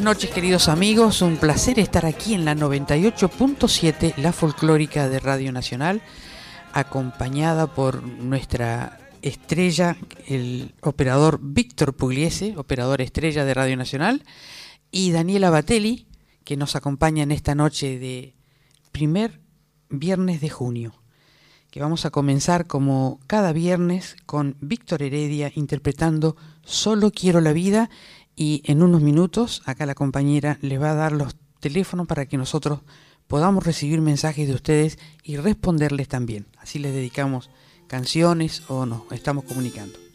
Buenas noches queridos amigos, un placer estar aquí en la 98.7, la folclórica de Radio Nacional, acompañada por nuestra estrella, el operador Víctor Pugliese, operador estrella de Radio Nacional, y Daniela Batelli, que nos acompaña en esta noche de primer viernes de junio, que vamos a comenzar como cada viernes con Víctor Heredia interpretando Solo quiero la vida y en unos minutos acá la compañera les va a dar los teléfonos para que nosotros podamos recibir mensajes de ustedes y responderles también. Así les dedicamos canciones o nos estamos comunicando.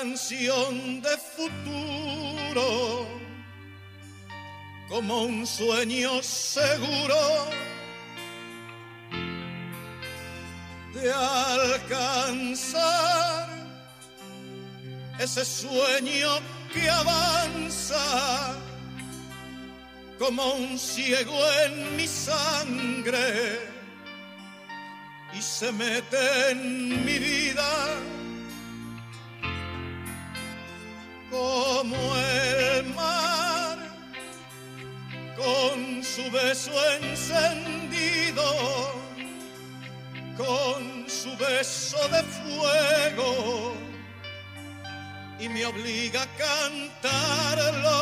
Canción de futuro como un sueño seguro de alcanzar ese sueño que avanza como un ciego en mi sangre y se mete en mi vida como el mar con su beso encendido con su beso de fuego y me obliga a cantarlo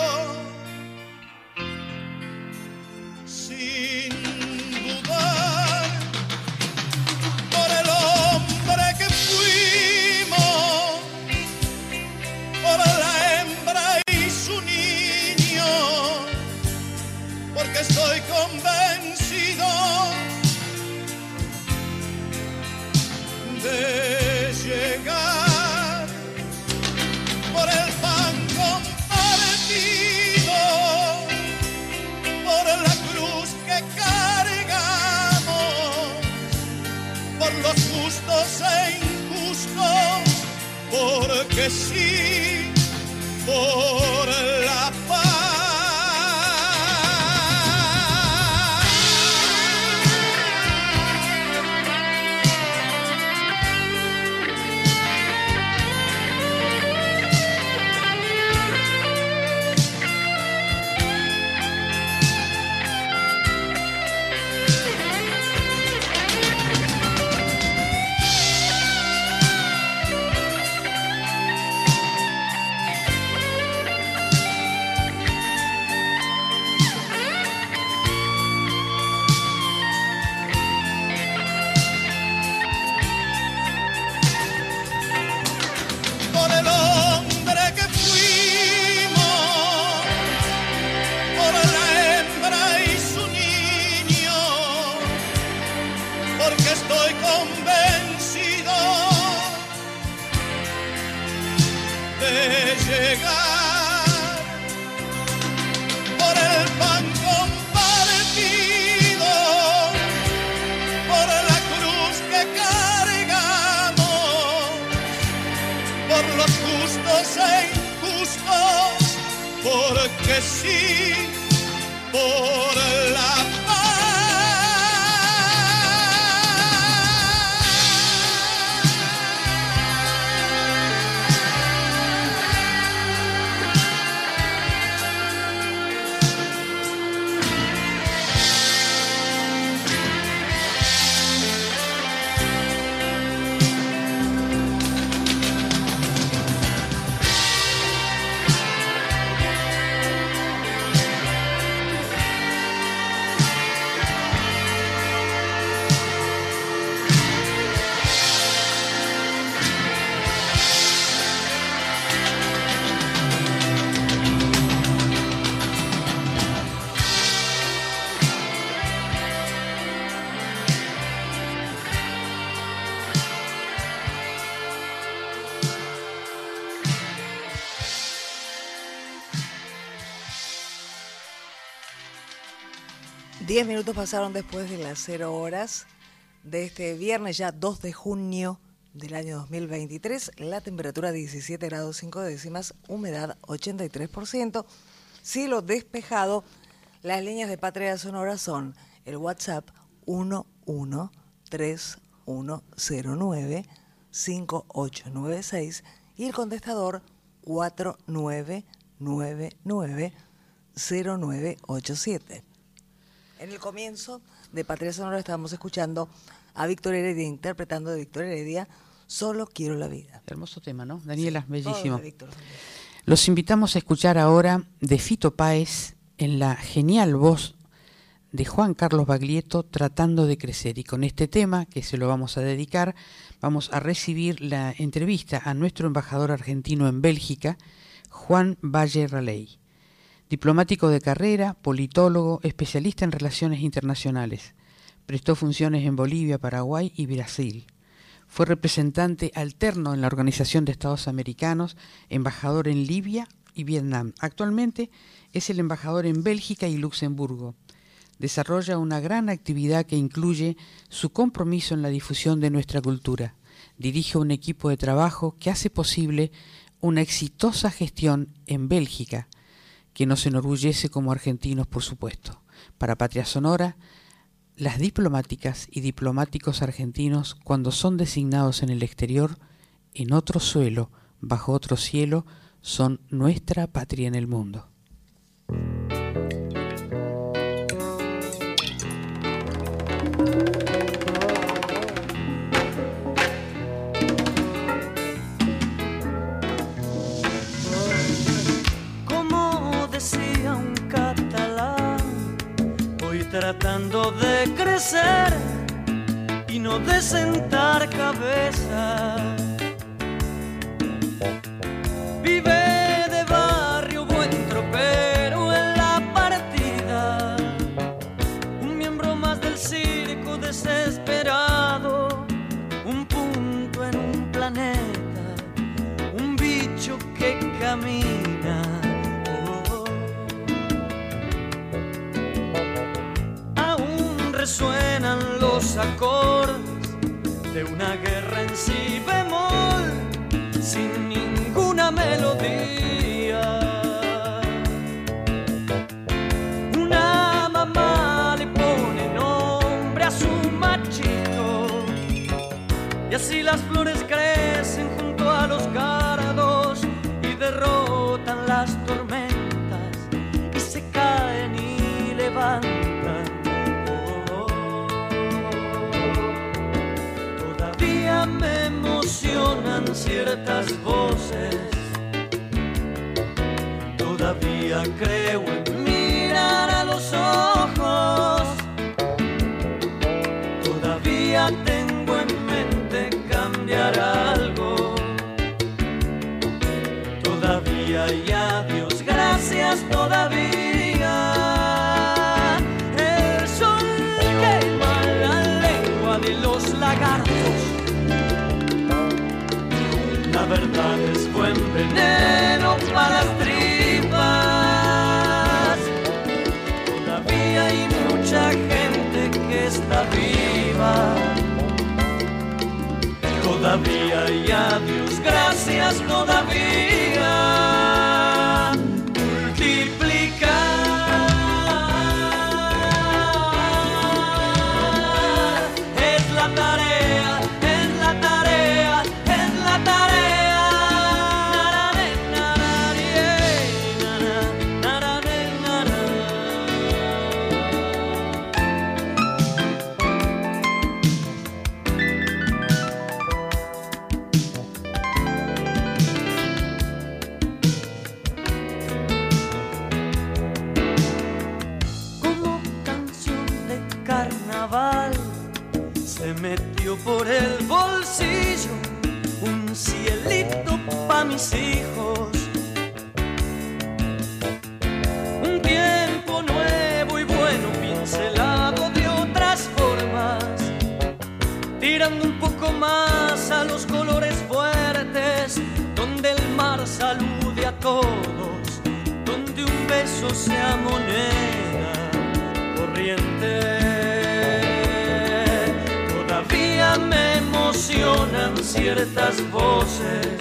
10 minutos pasaron después de las 0 horas de este viernes, ya 2 de junio del año 2023. La temperatura 17 grados 5 décimas, humedad 83%, cielo despejado. Las líneas de Patria Sonora son el WhatsApp 113109 5896 y el contestador 4999 0987. En el comienzo de Patria Sonora estábamos escuchando a Víctor Heredia interpretando de Víctor Heredia Solo quiero la vida. Hermoso tema, ¿no? Daniela, bellísimo. Los invitamos a escuchar ahora de Fito Páez en la genial voz de Juan Carlos Baglietto tratando de crecer. Y con este tema, que se lo vamos a dedicar, vamos a recibir la entrevista a nuestro embajador argentino en Bélgica, Juan Valle Raley. Diplomático de carrera, politólogo, especialista en relaciones internacionales. Prestó funciones en Bolivia, Paraguay y Brasil. Fue representante alterno en la Organización de Estados Americanos, embajador en Libia y Vietnam. Actualmente es el embajador en Bélgica y Luxemburgo. Desarrolla una gran actividad que incluye su compromiso en la difusión de nuestra cultura. Dirige un equipo de trabajo que hace posible una exitosa gestión en Bélgica, que nos enorgullece como argentinos, por supuesto. Para Patria Sonora, las diplomáticas y diplomáticos argentinos, cuando son designados en el exterior, en otro suelo, bajo otro cielo, son nuestra patria en el mundo. Tratando de crecer y no de sentar cabeza. Vive acordes de una guerra en si bemol, sin ninguna melodía. Una mamá le pone nombre a su machito. Y así las flores crecen junto a los cardos y derrotan las tormentas y se caen y levantan. Me emocionan ciertas voces. Todavía creo en mirar a los ojos. Todavía tengo en mente cambiar algo. Todavía y a Dios gracias todavía. arriba. Todavía y a Dios gracias todavía. Voces.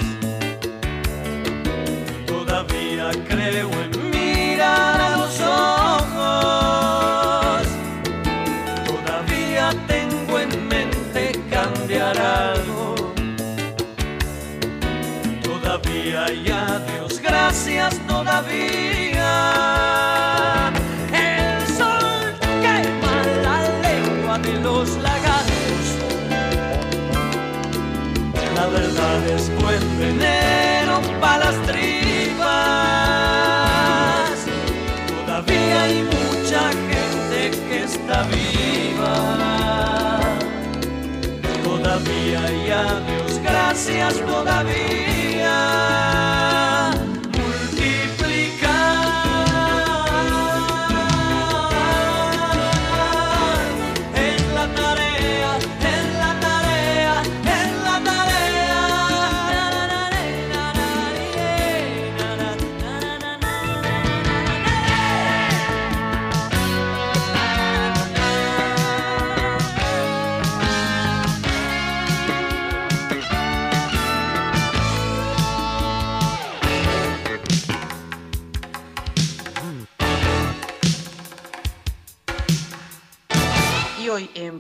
Todavía.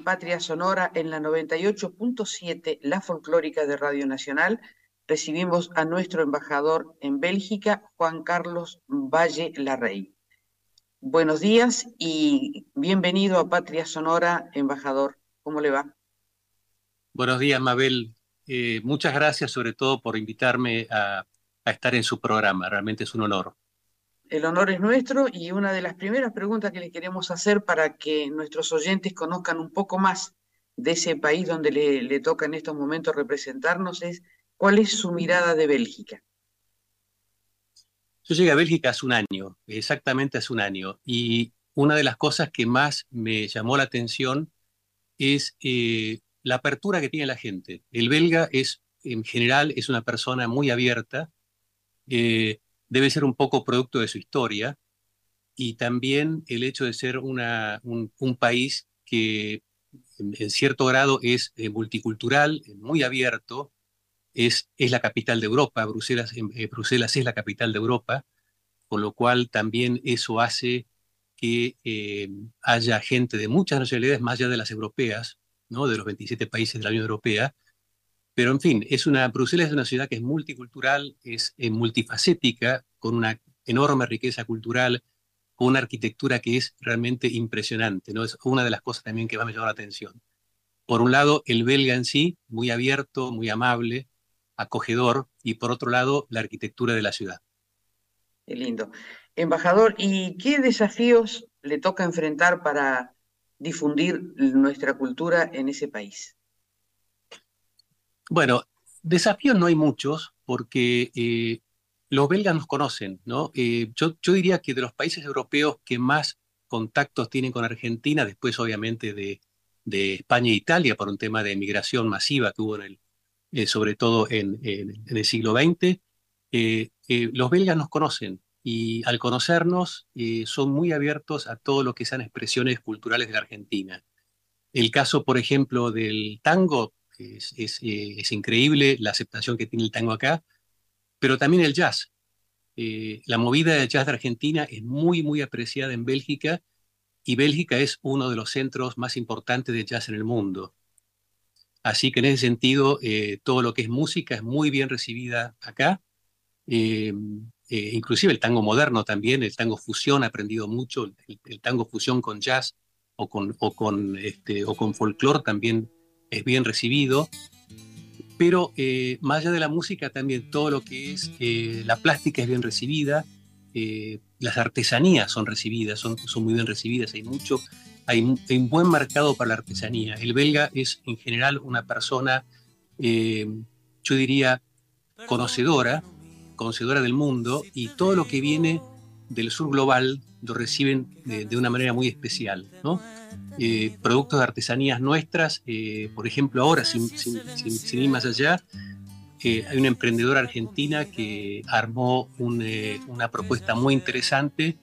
Patria Sonora, en la 98.7, la folclórica de Radio Nacional, recibimos a nuestro embajador en Bélgica, Juan Carlos Valle Larrey. Buenos días y bienvenido a Patria Sonora, embajador. ¿Cómo le va? Buenos días, Mabel. Eh, muchas gracias sobre todo por invitarme a, a estar en su programa. Realmente es un honor. El honor es nuestro y una de las primeras preguntas que le queremos hacer para que nuestros oyentes conozcan un poco más de ese país donde le, toca en estos momentos representarnos es ¿cuál es su mirada de Bélgica? Yo llegué a Bélgica hace un año, exactamente hace un año, y una de las cosas que más me llamó la atención es eh, la apertura que tiene la gente. El belga es, en general, es una persona muy abierta, eh, debe ser un poco producto de su historia, y también el hecho de ser un, país que en, cierto grado es eh, multicultural, muy abierto, es, la capital de Europa, Bruselas, eh, Bruselas, es la capital de Europa, con lo cual también eso hace que eh, haya gente de muchas nacionalidades, más allá de las europeas, ¿no? de los 27 países de la Unión Europea. Pero en fin, es una, Bruselas es una ciudad que es multicultural, es eh, multifacética, con una enorme riqueza cultural, con una arquitectura que es realmente impresionante. ¿no? Es una de las cosas también que más me llamó la atención. Por un lado, el belga en sí, muy abierto, muy amable, acogedor y por otro lado la arquitectura de la ciudad. Qué lindo. Embajador, ¿y qué desafíos le toca enfrentar para difundir nuestra cultura en ese país? Bueno, desafíos no hay muchos porque eh, los belgas nos conocen, ¿no? Eh, yo, yo, diría que de los países europeos que más contactos tienen con Argentina, después obviamente de, de España e Italia por un tema de migración masiva que hubo en el, eh, sobre todo en, en, el siglo XX, los belgas nos conocen y al conocernos son muy abiertos a todo lo que sean expresiones culturales de la Argentina. El caso, por ejemplo, del tango, Es, eh, es, increíble la aceptación que tiene el tango acá, pero también el jazz. Eh, la movida del jazz de Argentina es muy, muy apreciada en Bélgica y Bélgica es uno de los centros más importantes de jazz en el mundo. Así que en ese sentido, eh, todo lo que es música es muy bien recibida acá. inclusive el tango moderno también, el tango fusión ha aprendido mucho, el, tango fusión con jazz o con, o con, este, o con folclore también es bien recibido, pero eh, más allá de la música también todo lo que es eh, la plástica es bien recibida, eh, las artesanías son recibidas, son, son muy bien recibidas, hay mucho, hay, un buen mercado para la artesanía. El belga es en general una persona, yo diría, conocedora, conocedora del mundo y todo lo que viene del sur global lo reciben de, una manera muy especial. ¿no? Eh, productos de artesanías nuestras, eh, por ejemplo, ahora, sin, ir más allá, eh, hay una emprendedora argentina que armó una propuesta muy interesante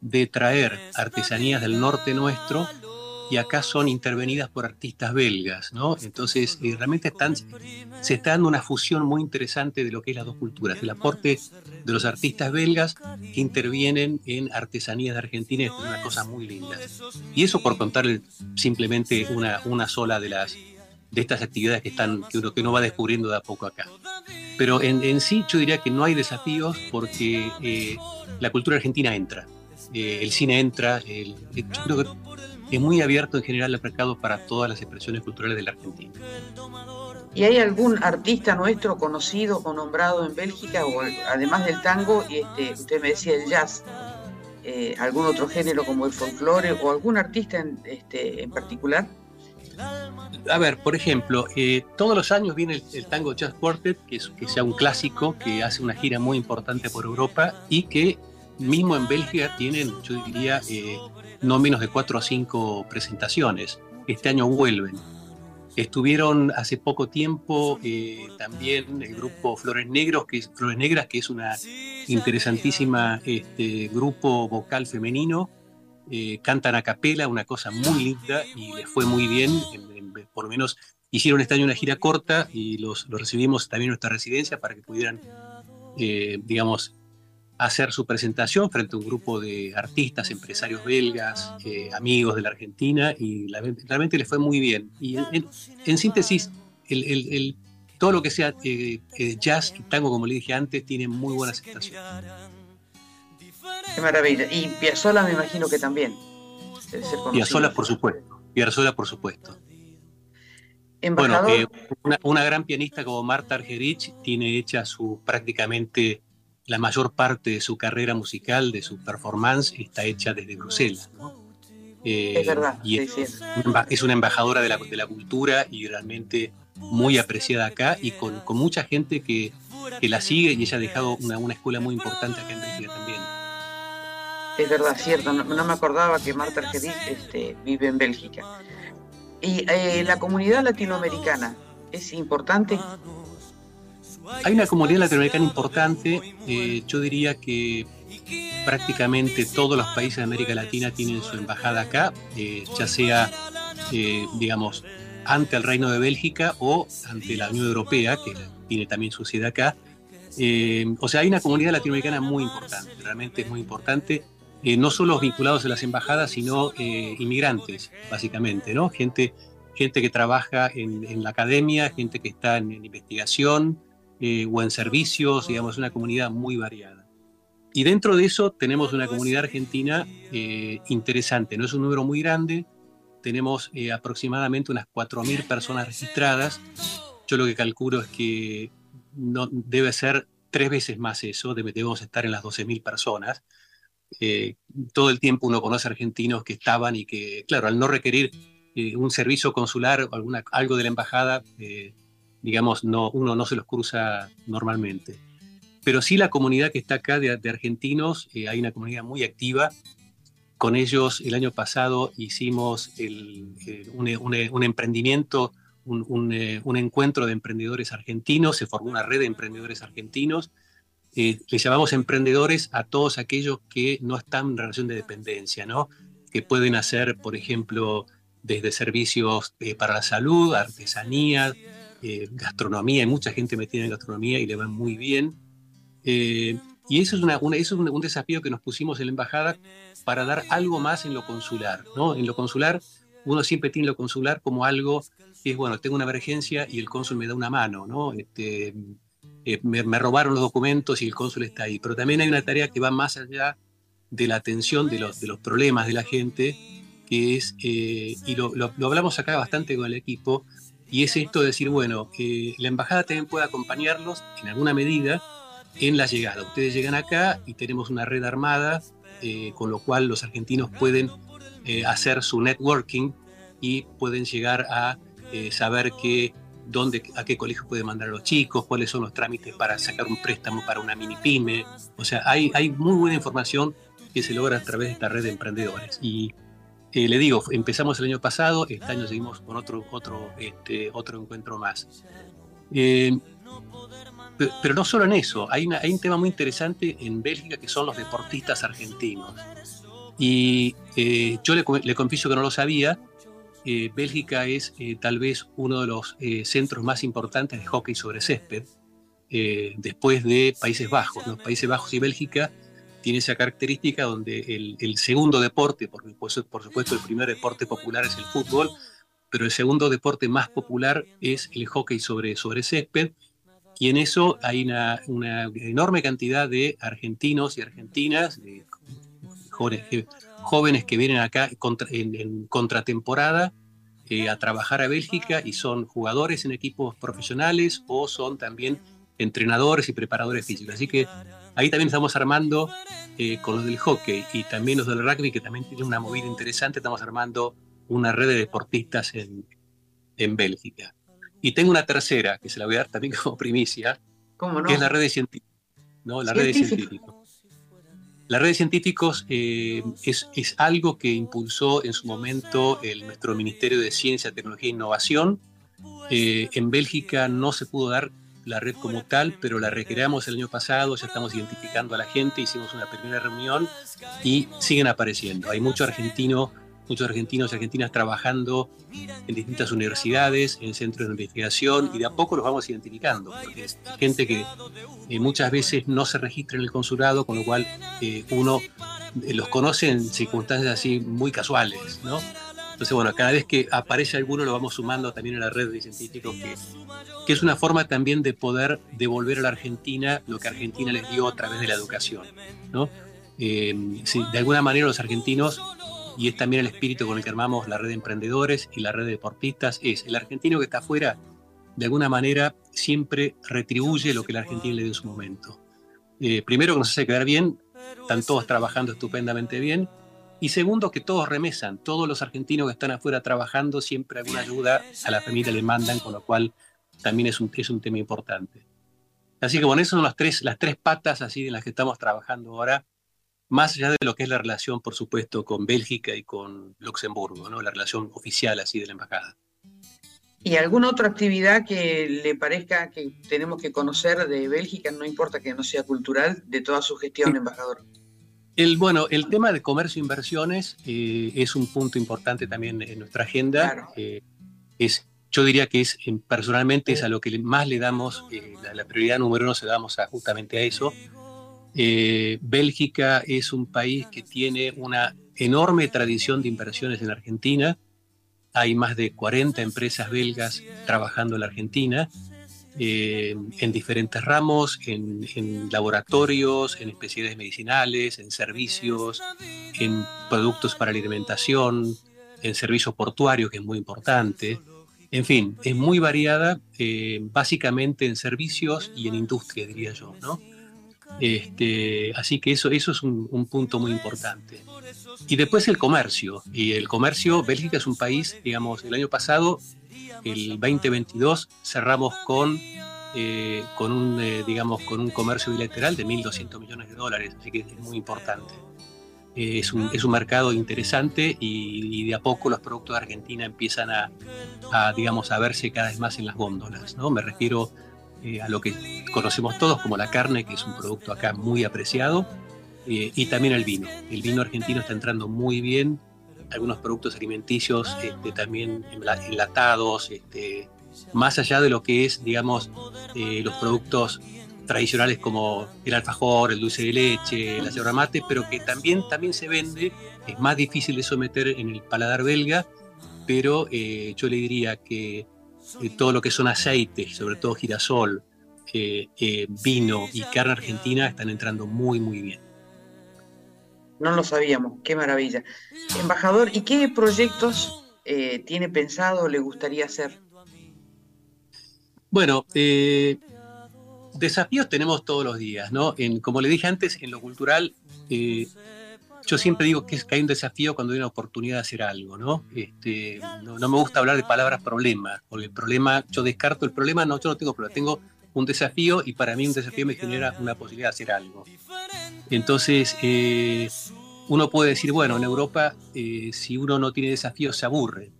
de traer artesanías del norte nuestro y acá son intervenidas por artistas belgas, ¿no? Entonces, eh, realmente se está dando una fusión muy interesante de lo que es las dos culturas, el aporte de los artistas belgas que intervienen en artesanías de Argentina, es una cosa muy linda. Y eso por contarle simplemente una, una sola de las de estas actividades que están que uno que uno va descubriendo de a poco acá. Pero en, sí yo diría que no hay desafíos porque eh, la cultura argentina entra, eh, el cine entra, yo creo que es muy abierto en general el mercado para todas las expresiones culturales de la Argentina. ¿Y hay algún artista nuestro conocido o nombrado en Bélgica, o además del tango, y este, usted me decía el jazz, eh, algún otro género como el folclore o algún artista en, este, en particular? A ver, por ejemplo, eh, todos los años viene el, Tango Jazz Quartet, que, es, que sea un clásico, que hace una gira muy importante por Europa y que mismo en Bélgica tienen, yo diría, eh, no menos de cuatro o cinco presentaciones. Este año vuelven. Estuvieron hace poco tiempo eh, también el grupo Flores Negros, que es, Flores Negras, que es una interesantísima este, grupo vocal femenino. Eh, cantan a capela, una cosa muy linda y les fue muy bien. por lo menos hicieron este año una gira corta y los, los recibimos también en nuestra residencia para que pudieran, eh, digamos, hacer su presentación frente a un grupo de artistas, empresarios belgas, eh, amigos de la Argentina, y realmente le fue muy bien. Y en, síntesis, el, todo lo que sea eh, eh, jazz y tango, como le dije antes, tiene muy buena aceptación. Qué maravilla. Y Piazzolla me imagino que también. Piazzolla, por supuesto. Piazzolla, por supuesto. Bueno, una, una, gran pianista como Marta Argerich tiene hecha su prácticamente la mayor parte de su carrera musical, de su performance, está hecha desde Bruselas. Eh, es verdad. Y es, una embajadora de la, de la, cultura y realmente muy apreciada acá y con, mucha gente que, la sigue y ella ha dejado una, escuela muy importante acá en Bélgica también. Es verdad, cierto. No, me acordaba que Marta Argerich este, vive en Bélgica. ¿Y eh, la comunidad latinoamericana es importante? Hay una comunidad latinoamericana importante, eh, yo diría que prácticamente todos los países de América Latina tienen su embajada acá, eh, ya sea, eh, digamos, ante el Reino de Bélgica o ante la Unión Europea, que tiene también su sede acá. o sea, hay una comunidad latinoamericana muy importante, realmente es muy importante, no solo vinculados a las embajadas, sino inmigrantes, básicamente, ¿no? Gente, gente que trabaja en, la academia, gente que está en investigación, eh, o en servicios, digamos, una comunidad muy variada. Y dentro de eso tenemos una comunidad argentina eh, interesante, no es un número muy grande, tenemos eh, aproximadamente unas 4.000 personas registradas, yo lo que calculo es que no, debe ser tres veces más eso, debemos estar en las 12.000 personas. todo el tiempo uno conoce argentinos que estaban y que, claro, al no requerir un servicio consular o alguna, algo de la embajada, digamos, no, uno no se los cruza normalmente. Pero sí la comunidad que está acá de, argentinos, eh, hay una comunidad muy activa. Con ellos el año pasado hicimos un, emprendimiento, un, encuentro de emprendedores argentinos, se formó una red de emprendedores argentinos. Eh, les llamamos emprendedores a todos aquellos que no están en relación de dependencia, ¿no? que pueden hacer, por ejemplo, desde servicios eh, para la salud, artesanías, gastronomía, hay mucha gente metida en gastronomía y le va muy bien. y eso es, una, un, desafío que nos pusimos en la embajada para dar algo más en lo consular. ¿no? En lo consular, uno siempre tiene lo consular como algo que es, bueno, tengo una emergencia y el cónsul me da una mano, ¿no? Este, me, me, robaron los documentos y el cónsul está ahí. Pero también hay una tarea que va más allá de la atención de los, de los problemas de la gente, que es, eh, y lo, lo, hablamos acá bastante con el equipo, y es esto de decir, bueno, eh, la embajada también puede acompañarlos en alguna medida en la llegada. Ustedes llegan acá y tenemos una red armada, eh, con lo cual los argentinos pueden hacer su networking y pueden llegar a saber que dónde, a qué colegio puede mandar a los chicos, cuáles son los trámites para sacar un préstamo para una mini pyme. O sea, hay, hay muy buena información que se logra a través de esta red de emprendedores. Y eh, le digo, empezamos el año pasado, este año seguimos con otro, otro, este, otro encuentro más. Eh, pero no solo en eso, hay, hay, un tema muy interesante en Bélgica que son los deportistas argentinos. Y eh, yo le, confieso que no lo sabía, Bélgica es tal vez uno de los centros más importantes de hockey sobre césped, después de Países Bajos. Los Países Bajos y Bélgica tiene esa característica donde el, segundo deporte, porque por supuesto el primer deporte popular es el fútbol, pero el segundo deporte más popular es el hockey sobre, sobre césped, y en eso hay una, enorme cantidad de argentinos y argentinas, de jóvenes, que vienen acá en, contratemporada eh, a trabajar a Bélgica y son jugadores en equipos profesionales o son también entrenadores y preparadores físicos. Así que ahí también estamos armando eh, con los del hockey y también los del rugby, que también tienen una movida interesante, estamos armando una red de deportistas en, en Bélgica. Y tengo una tercera, que se la voy a dar también como primicia, que es la red de científicos. ¿no? La red de científicos. La red de científicos eh, es, es, algo que impulsó en su momento el, nuestro Ministerio de Ciencia, Tecnología e Innovación. Eh, en Bélgica no se pudo dar la red como tal, pero la recreamos el año pasado, ya estamos identificando a la gente, hicimos una primera reunión y siguen apareciendo. Hay muchos argentinos, muchos argentinos y argentinas trabajando en distintas universidades, en centros de investigación y de a poco los vamos identificando, porque es gente que eh, muchas veces no se registra en el consulado, con lo cual eh, uno eh, los conoce en circunstancias así muy casuales, ¿no? Entonces, bueno, cada vez que aparece alguno lo vamos sumando también a la red de científicos, que, que es una forma también de poder devolver a la Argentina lo que Argentina les dio a través de la educación. ¿no? Eh, de alguna manera los argentinos, y es también el espíritu con el que armamos la red de emprendedores y la red de deportistas, es el argentino que está afuera, de alguna manera siempre retribuye lo que la Argentina le dio en su momento. Eh, primero que nos hace quedar bien, están todos trabajando estupendamente bien, y segundo, que todos remesan. Todos los argentinos que están afuera trabajando, siempre alguna ayuda a la familia le mandan, con lo cual también es un, es un tema importante. Así que bueno, esas son las tres, las tres patas así en las que estamos trabajando ahora, más allá de lo que es la relación, por supuesto, con Bélgica y con Luxemburgo, ¿no? la relación oficial así de la embajada. ¿Y alguna otra actividad que le parezca que tenemos que conocer de Bélgica, no importa que no sea cultural, de toda su gestión, embajador? El, bueno, el tema de comercio e inversiones eh, es un punto importante también en nuestra agenda. Eh, es, yo diría que es personalmente es a lo que más le damos, eh, la, prioridad número uno se la damos a, justamente a eso. Bélgica es un país que tiene una enorme tradición de inversiones en Argentina. Hay más de 40 empresas belgas trabajando en la Argentina eh, en diferentes ramos, en, laboratorios, en especialidades medicinales, en servicios, en productos para la alimentación, en servicios portuarios, que es muy importante. En fin, es muy variada, eh, básicamente en servicios y en industria, diría yo, ¿no? Este, así que eso, eso es un, punto muy importante. Y después el comercio. Y el comercio, Bélgica es un país, digamos, el año pasado el 2022 cerramos con, eh, con, un, eh, digamos, con un comercio bilateral de 1.200 millones de dólares, así que es muy importante. Eh, es, un, es, un, mercado interesante y, de a poco los productos de Argentina empiezan a, a, digamos, a verse cada vez más en las góndolas. ¿no? Me refiero a lo que conocemos todos como la carne, que es un producto acá muy apreciado, y también el vino. El vino argentino está entrando muy bien algunos productos alimenticios este, también enlatados, este, más allá de lo que es, digamos, eh, los productos tradicionales como el alfajor, el dulce de leche, la yerba mate, pero que también, también se vende, es más difícil de someter en el paladar belga, pero eh, yo le diría que eh, todo lo que son aceites, sobre todo girasol, vino y carne argentina están entrando muy, muy bien. No lo sabíamos, qué maravilla. Embajador, ¿y qué proyectos tiene pensado o le gustaría hacer? Bueno, eh, desafíos tenemos todos los días, ¿no? Como le dije antes, en lo cultural, eh, yo siempre digo que, es, que hay un desafío cuando hay una oportunidad de hacer algo, ¿no? Este, no, me gusta hablar de palabras problema, porque el problema, yo descarto el problema, no, yo no tengo problema, tengo un desafío y para mí un desafío me genera una posibilidad de hacer algo. Entonces, eh, uno puede decir, bueno, en Europa, si uno no tiene desafíos, se aburre.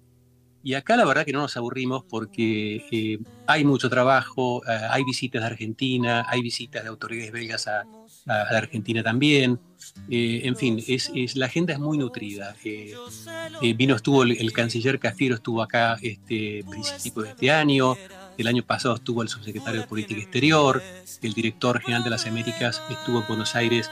Y acá la verdad que no nos aburrimos porque eh, hay mucho trabajo, eh, hay visitas de Argentina, hay visitas de autoridades belgas a, Argentina también. Eh, en fin, es, la agenda es muy nutrida. vino, estuvo el, canciller Cafiero, estuvo acá este principio de este año. El año pasado estuvo el subsecretario de Política Exterior, el director general de las Américas estuvo en Buenos Aires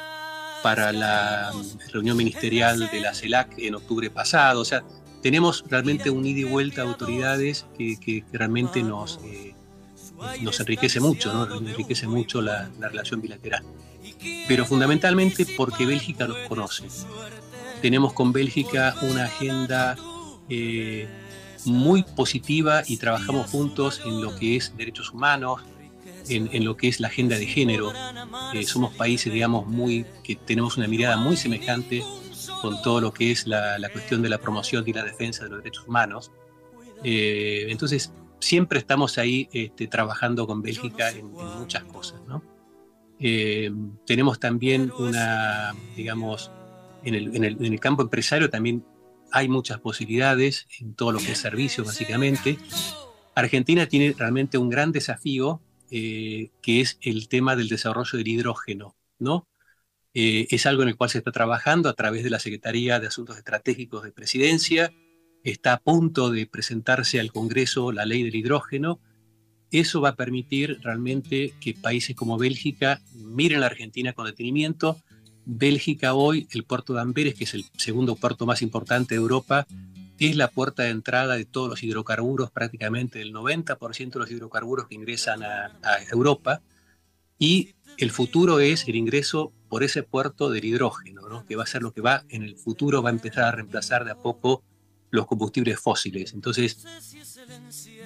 para la reunión ministerial de la CELAC en octubre pasado. O sea, tenemos realmente un ida y vuelta de autoridades que, realmente nos, eh, nos enriquece mucho, ¿no? enriquece mucho la, relación bilateral. Pero fundamentalmente porque Bélgica nos conoce. Tenemos con Bélgica una agenda eh, muy positiva y trabajamos juntos en lo que es derechos humanos, en, lo que es la agenda de género. Eh, somos países, digamos, muy, que tenemos una mirada muy semejante con todo lo que es la, cuestión de la promoción y la defensa de los derechos humanos. Eh, entonces, siempre estamos ahí este, trabajando con Bélgica en, muchas cosas. ¿no? Eh, tenemos también una, digamos, en el, en, el, en el, campo empresario también hay muchas posibilidades en todo lo que es servicios, básicamente. Argentina tiene realmente un gran desafío, eh, que es el tema del desarrollo del hidrógeno, ¿no? Eh, es algo en el cual se está trabajando a través de la Secretaría de Asuntos Estratégicos de Presidencia. Está a punto de presentarse al Congreso la ley del hidrógeno. Eso va a permitir realmente que países como Bélgica miren a Argentina con detenimiento. Bélgica hoy, el puerto de Amberes, que es el segundo puerto más importante de Europa, es la puerta de entrada de todos los hidrocarburos, prácticamente el 90% de los hidrocarburos que ingresan a, Europa. Y el futuro es el ingreso por ese puerto del hidrógeno, ¿no? que va a ser lo que va en el futuro, va a empezar a reemplazar de a poco los combustibles fósiles. Entonces,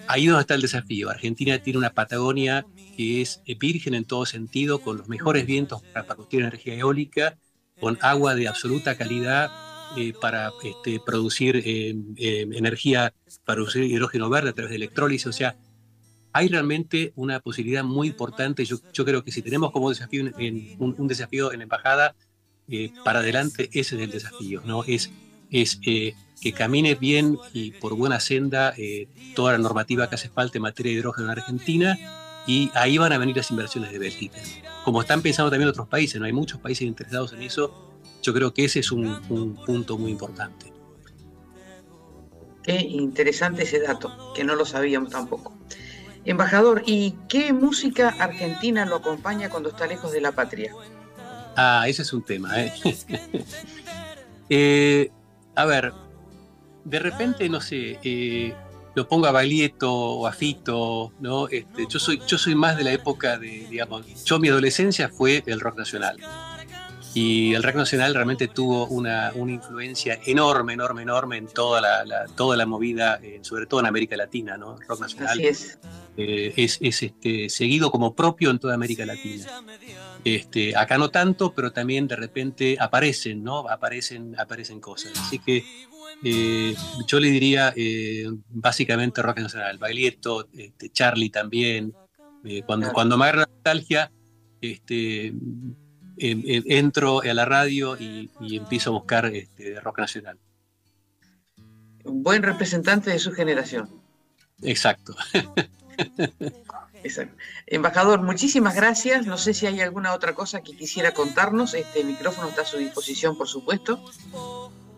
ahí donde está el desafío. Argentina tiene una Patagonia que es virgen en todo sentido, con los mejores vientos para producir energía eólica, con agua de absoluta calidad eh, para este, producir eh, eh, energía, para producir hidrógeno verde a través de electrólisis. O sea, hay realmente una posibilidad muy importante. Yo, creo que si tenemos como desafío en, un, desafío en la embajada, eh, para adelante ese es el desafío, ¿no? Es, es eh, que camine bien y por buena senda eh, toda la normativa que hace falta en materia de hidrógeno en Argentina y ahí van a venir las inversiones de Bélgica. Como están pensando también otros países, no hay muchos países interesados en eso, yo creo que ese es un, un punto muy importante. Qué interesante ese dato, que no lo sabíamos tampoco. Embajador, ¿y qué música argentina lo acompaña cuando está lejos de la patria? Ah, ese es un tema. ¿eh? eh a ver, de repente, no sé, eh, lo pongo a Baglietto o a Fito, ¿no? Este, yo, soy, yo soy más de la época de, digamos, yo mi adolescencia fue el rock nacional. Y el rock nacional realmente tuvo una, una influencia enorme, enorme, enorme en toda la, toda la movida, eh, sobre todo en América Latina, ¿no? rock nacional. Así es. Eh, es, este, seguido como propio en toda América Latina. Este, acá no tanto, pero también de repente aparecen, ¿no? Aparecen, aparecen cosas. Así que eh, yo le diría básicamente rock nacional, Baglietto, este, Charlie también. cuando, cuando me agarra nostalgia, este, Em, em, entro a la radio y, empiezo a buscar este, rock nacional. Un buen representante de su generación. Exacto. Embajador, muchísimas gracias. No sé si hay alguna otra cosa que quisiera contarnos. Este micrófono está a su disposición, por supuesto.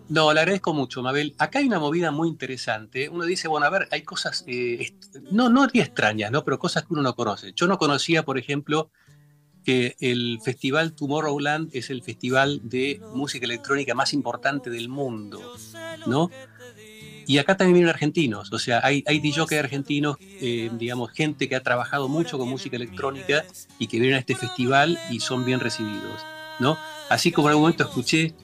No, le agradezco mucho, Mabel. Acá hay una movida muy interesante. Uno dice, bueno, a ver, hay cosas, eh, no, no extrañas, ¿no? Pero cosas que uno no conoce. Yo no conocía, por ejemplo, que el festival Tomorrowland es el festival de música electrónica más importante del mundo, ¿no? Y acá también vienen argentinos, o sea, hay, hay DJ argentinos, eh, digamos, gente que ha trabajado mucho con música electrónica y que vienen a este festival y son bien recibidos, ¿no? Así como en algún momento escuché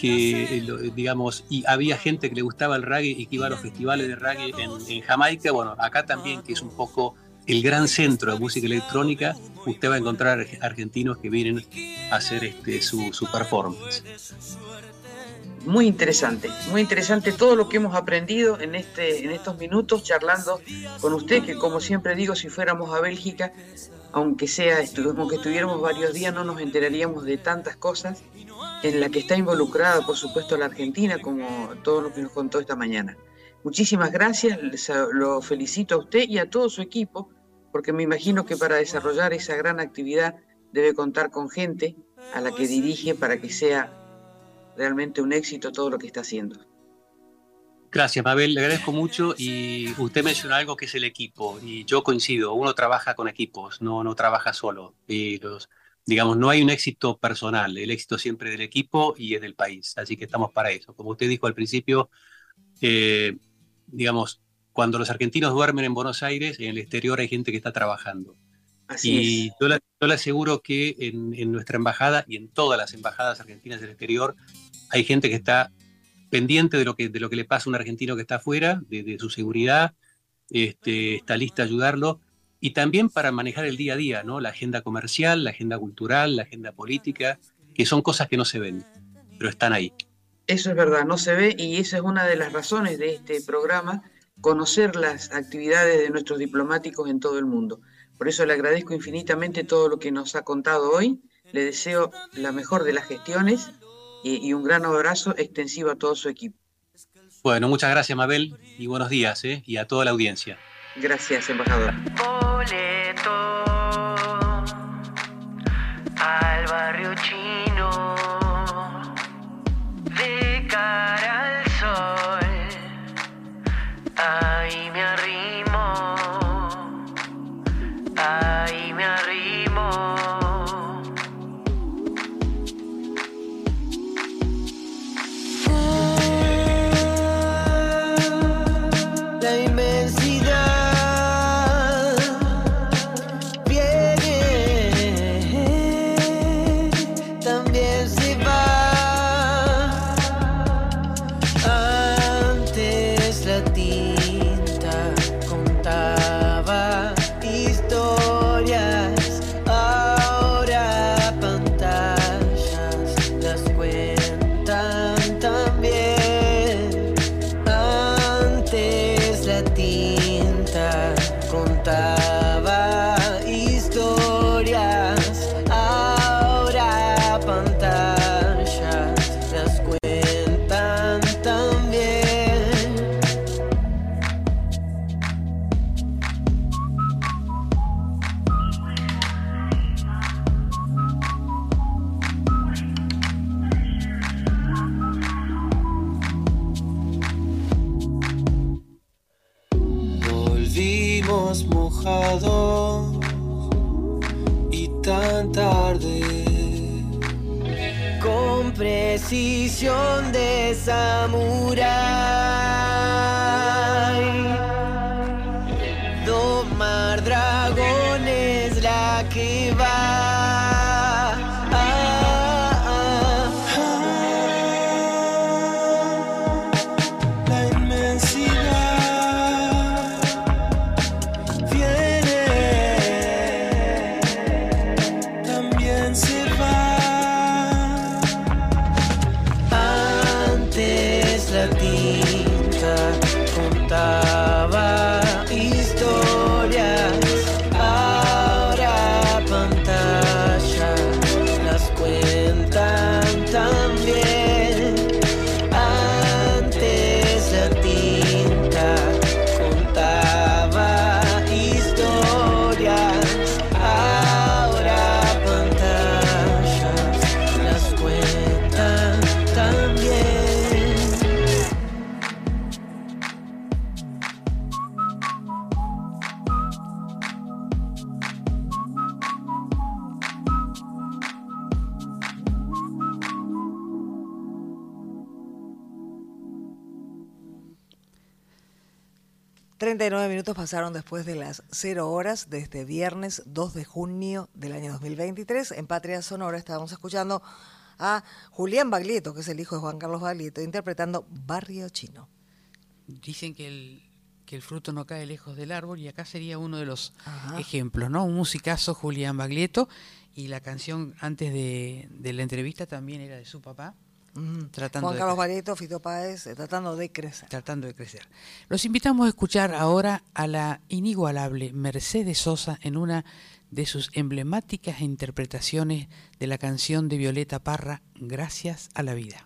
que, eh, digamos, y había gente que le gustaba el reggae y que iba a los festivales de reggae en, Jamaica, bueno, acá también, que es un poco el gran centro de música electrónica, usted va a encontrar argentinos que vienen a hacer este, su, su performance. Muy interesante, muy interesante todo lo que hemos aprendido en, este, en estos minutos charlando con usted, que como siempre digo, si fuéramos a Bélgica, aunque sea, aunque estuviéramos varios días, no nos enteraríamos de tantas cosas en la que está involucrada, por supuesto, la Argentina, como todo lo que nos contó esta mañana. Muchísimas gracias, lo felicito a usted y a todo su equipo porque me imagino que para desarrollar esa gran actividad debe contar con gente a la que dirige para que sea realmente un éxito todo lo que está haciendo. Gracias, Mabel, le agradezco mucho y usted mencionó algo que es el equipo y yo coincido, uno trabaja con equipos, no, no trabaja solo. Y los, digamos, no hay un éxito personal, el éxito siempre del equipo y es del país, así que estamos para eso. Como usted dijo al principio, eh, digamos, cuando los argentinos duermen en Buenos Aires, en el exterior hay gente que está trabajando. y Yo, le, aseguro que en, nuestra embajada y en todas las embajadas argentinas del exterior hay gente que está pendiente de lo que, de lo que le pasa a un argentino que está afuera, de, su seguridad, este, está lista a ayudarlo y también para manejar el día a día, ¿no? la agenda comercial, la agenda cultural, la agenda política, que son cosas que no se ven, pero están ahí. Eso es verdad, no se ve y esa es una de las razones de este programa conocer las actividades de nuestros diplomáticos en todo el mundo. Por eso le agradezco infinitamente todo lo que nos ha contado hoy. Le deseo la mejor de las gestiones y, un gran abrazo extensivo a todo su equipo. Bueno, muchas gracias Mabel y buenos días ¿eh? y a toda la audiencia. Gracias, embajador. al barrio pasaron después de las 0 horas de este viernes 2 de junio del año 2023. En Patria Sonora estábamos escuchando a Julián Baglietto, que es el hijo de Juan Carlos Baglietto, interpretando Barrio Chino. Dicen que el, que el fruto no cae lejos del árbol y acá sería uno de los ejemplos, ¿no? Un musicazo Julián Baglietto y la canción antes de, de la entrevista también era de su papá Tratando Juan Carlos Barreto, Fito Páez, eh, tratando de crecer. Tratando de crecer. Los invitamos a escuchar ahora a la inigualable Mercedes Sosa en una de sus emblemáticas interpretaciones de la canción de Violeta Parra, Gracias a la vida.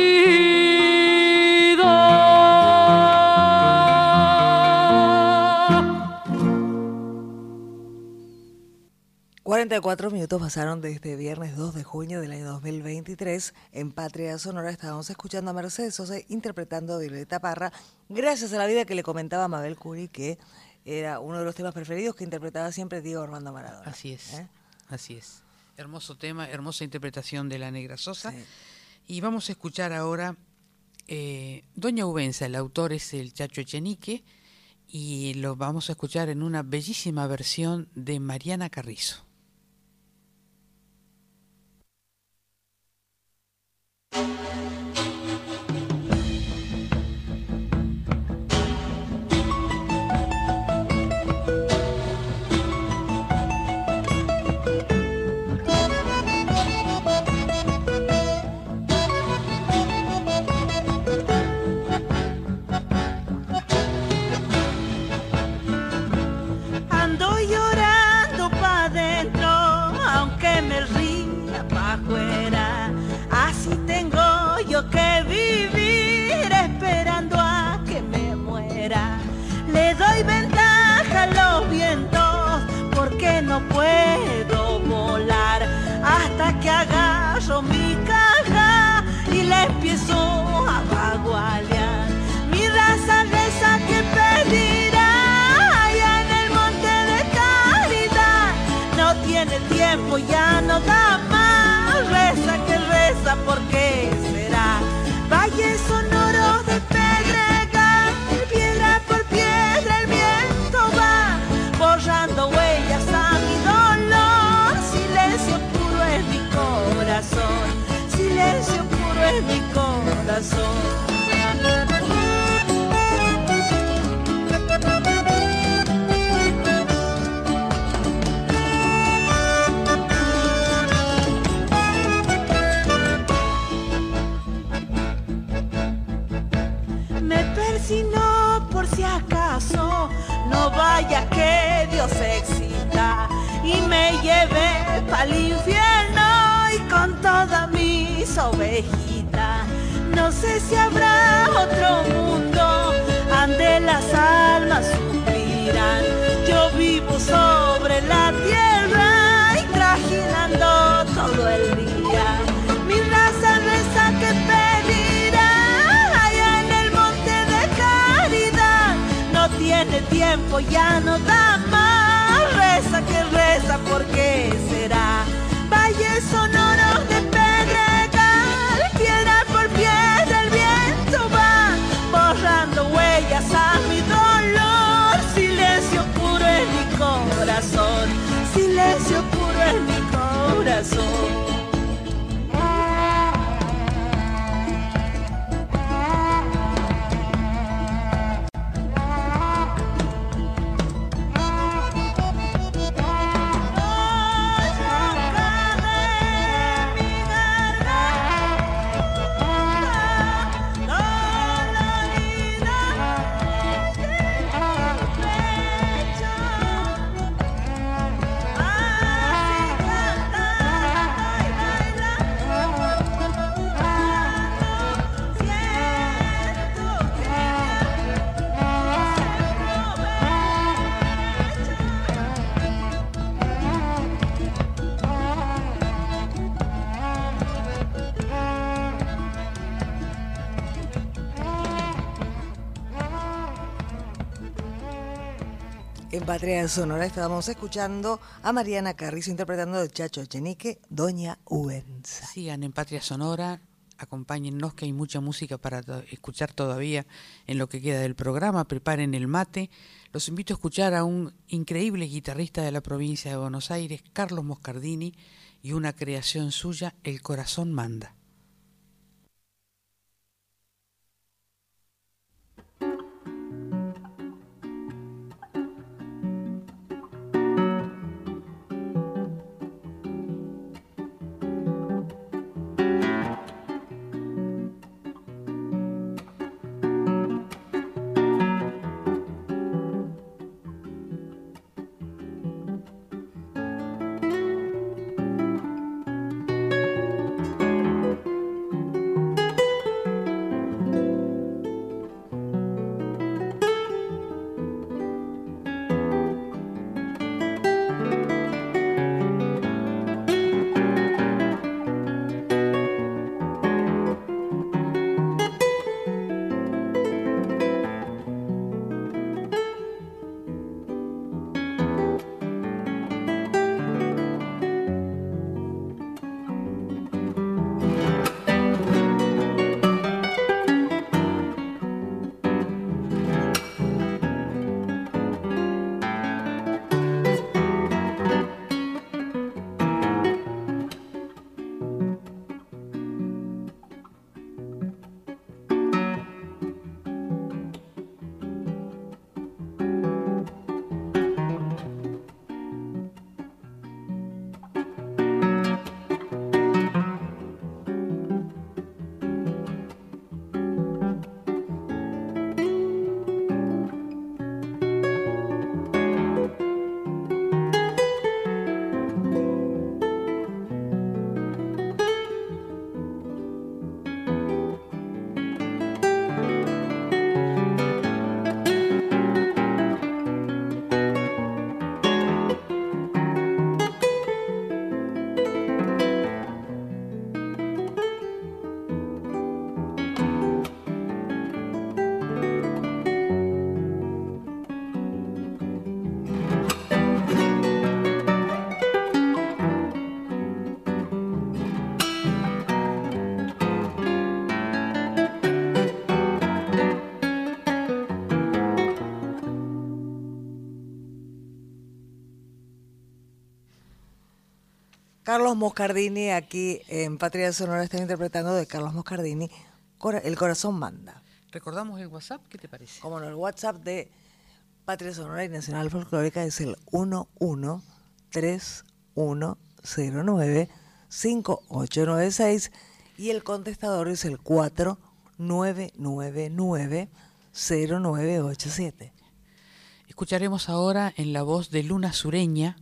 44 minutos pasaron de este viernes 2 de junio del año 2023. En Patria Sonora estábamos escuchando a Mercedes Sosa interpretando a Violeta Parra, gracias a la vida que le comentaba Mabel Curi, que era uno de los temas preferidos que interpretaba siempre Diego Armando Maradona. Así es, ¿eh? así es. Hermoso tema, hermosa interpretación de la Negra Sosa. Y vamos a escuchar ahora eh, Doña Ubenza, el autor es el Chacho Echenique, y lo vamos a escuchar en una bellísima versión de Mariana Carrizo. No puedo volar hasta que agarro lleve pa'l infierno y con todas mis ovejitas. No sé si habrá otro mundo ande las almas suspirán. Yo vivo sobre la tierra y trajinando todo el día. Mi raza reza que pedirá allá en el monte de caridad. No tiene tiempo, ya no da más. Que reza, ¿por qué será? Valle sonoro de Patria Sonora estábamos escuchando a Mariana Carrizo interpretando de Chacho Chenique, Doña Ubenza. Sigan en Patria Sonora, acompáñennos que hay mucha música para escuchar todavía en lo que queda del programa, preparen el mate. Los invito a escuchar a un increíble guitarrista de la provincia de Buenos Aires, Carlos Moscardini, y una creación suya, El Corazón Manda. Carlos Moscardini aquí en Patria Sonora está interpretando de Carlos Moscardini El corazón manda. ¿Recordamos el WhatsApp? ¿Qué te parece? Como no, el WhatsApp de Patria Sonora y Nacional Folclórica es el 1131095896 y el contestador es el 49990987. Escucharemos ahora en la voz de Luna Sureña,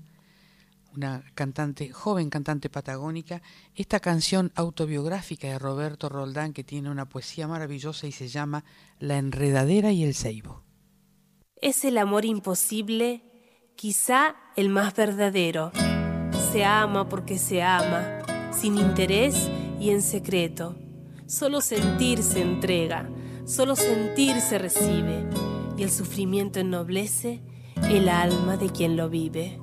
una cantante, joven cantante patagónica, esta canción autobiográfica de Roberto Roldán que tiene una poesía maravillosa y se llama La enredadera y el ceibo. Es el amor imposible, quizá el más verdadero. Se ama porque se ama, sin interés y en secreto. Solo sentir se entrega, solo sentir se recibe, y el sufrimiento ennoblece el alma de quien lo vive.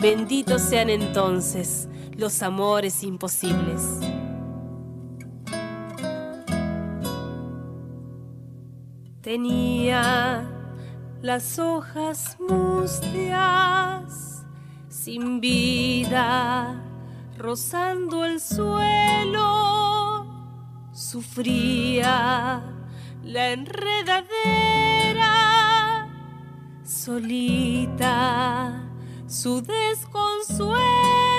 Benditos sean entonces los amores imposibles. Tenía las hojas mustias, sin vida, rozando el suelo, sufría la enredadera, solita, su desconsuelo,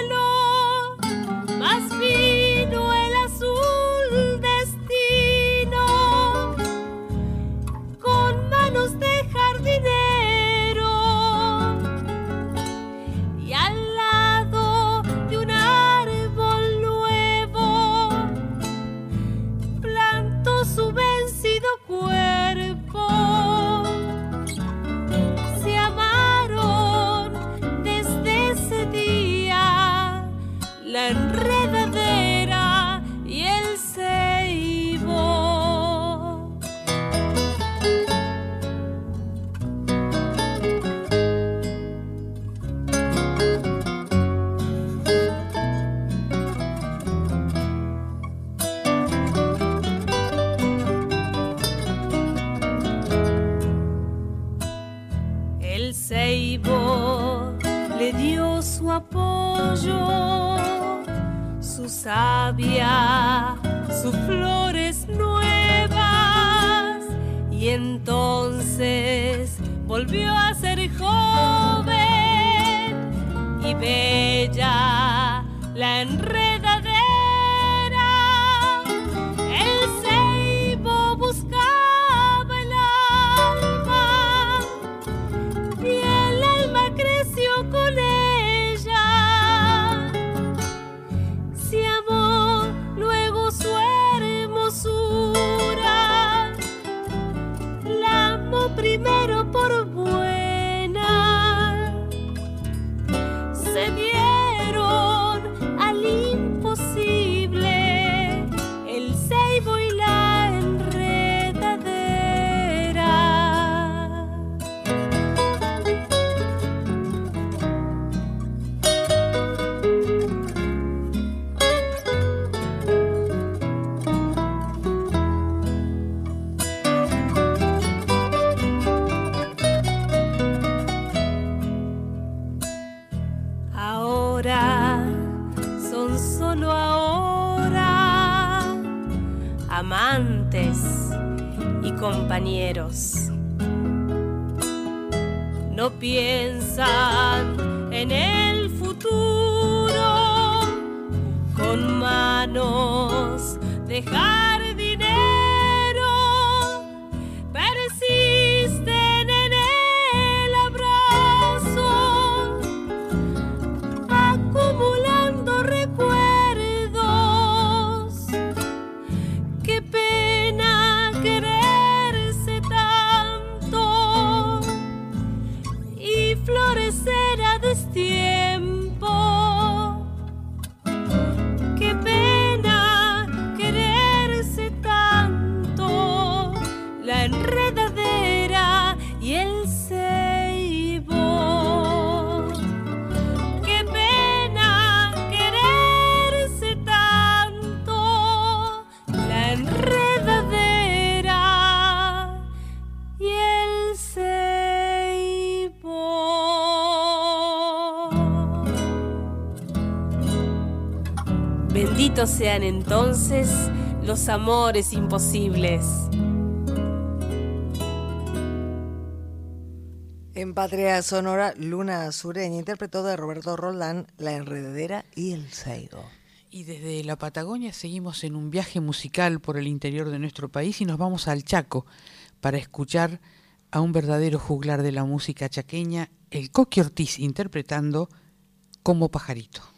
savia, sus flores nuevas, y entonces volvió a ser joven y bella amantes y compañeros. No piensan en el futuro con manos sean entonces los amores imposibles. En Patria Sonora, Luna Sureña interpretó de Roberto Roldán La Enredadera y El Seigo. Y desde la Patagonia seguimos en un viaje musical por el interior de nuestro país y nos vamos al Chaco para escuchar a un verdadero juglar de la música chaqueña, el Coqui Ortiz, interpretando Como Pajarito.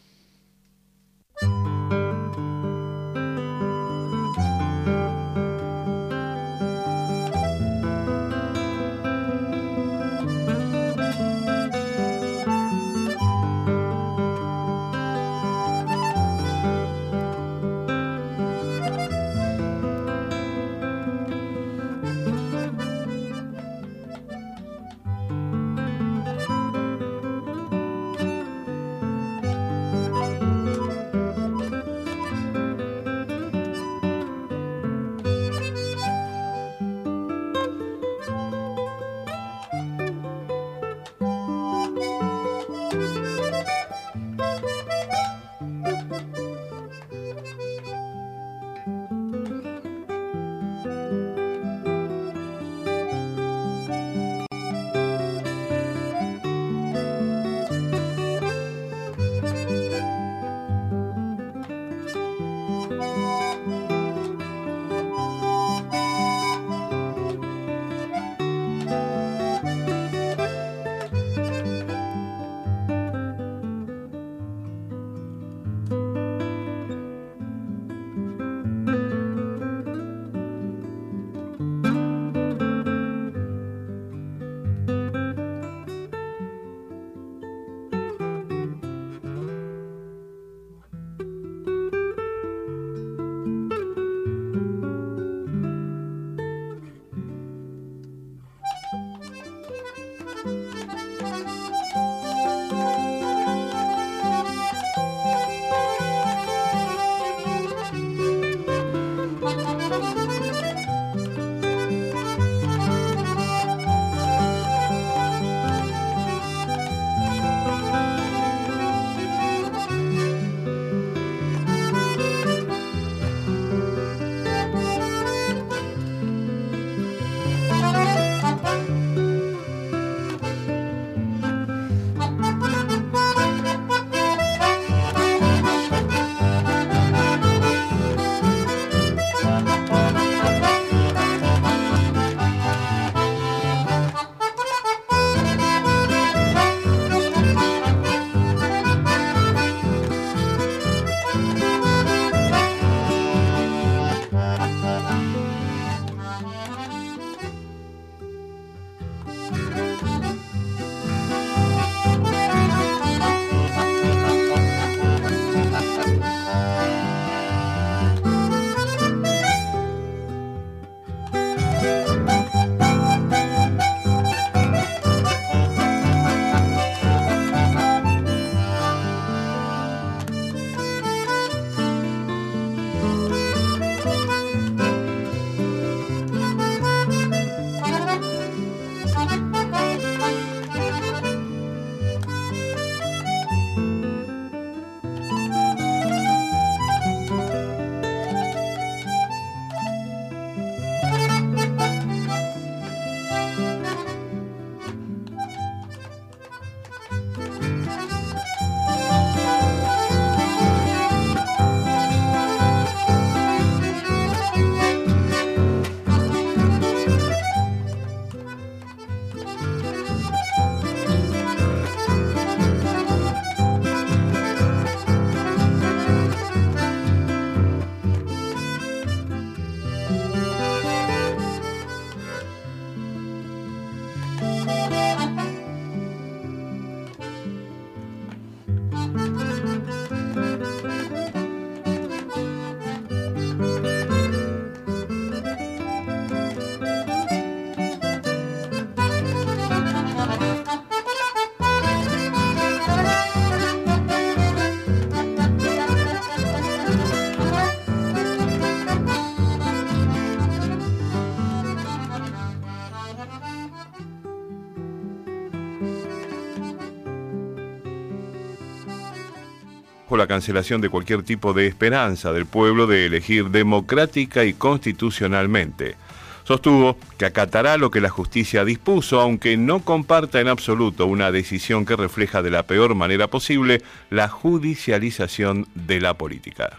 La cancelación de cualquier tipo de esperanza del pueblo de elegir democrática y constitucionalmente. Sostuvo que acatará lo que la justicia dispuso, aunque no comparta en absoluto una decisión que refleja de la peor manera posible la judicialización de la política.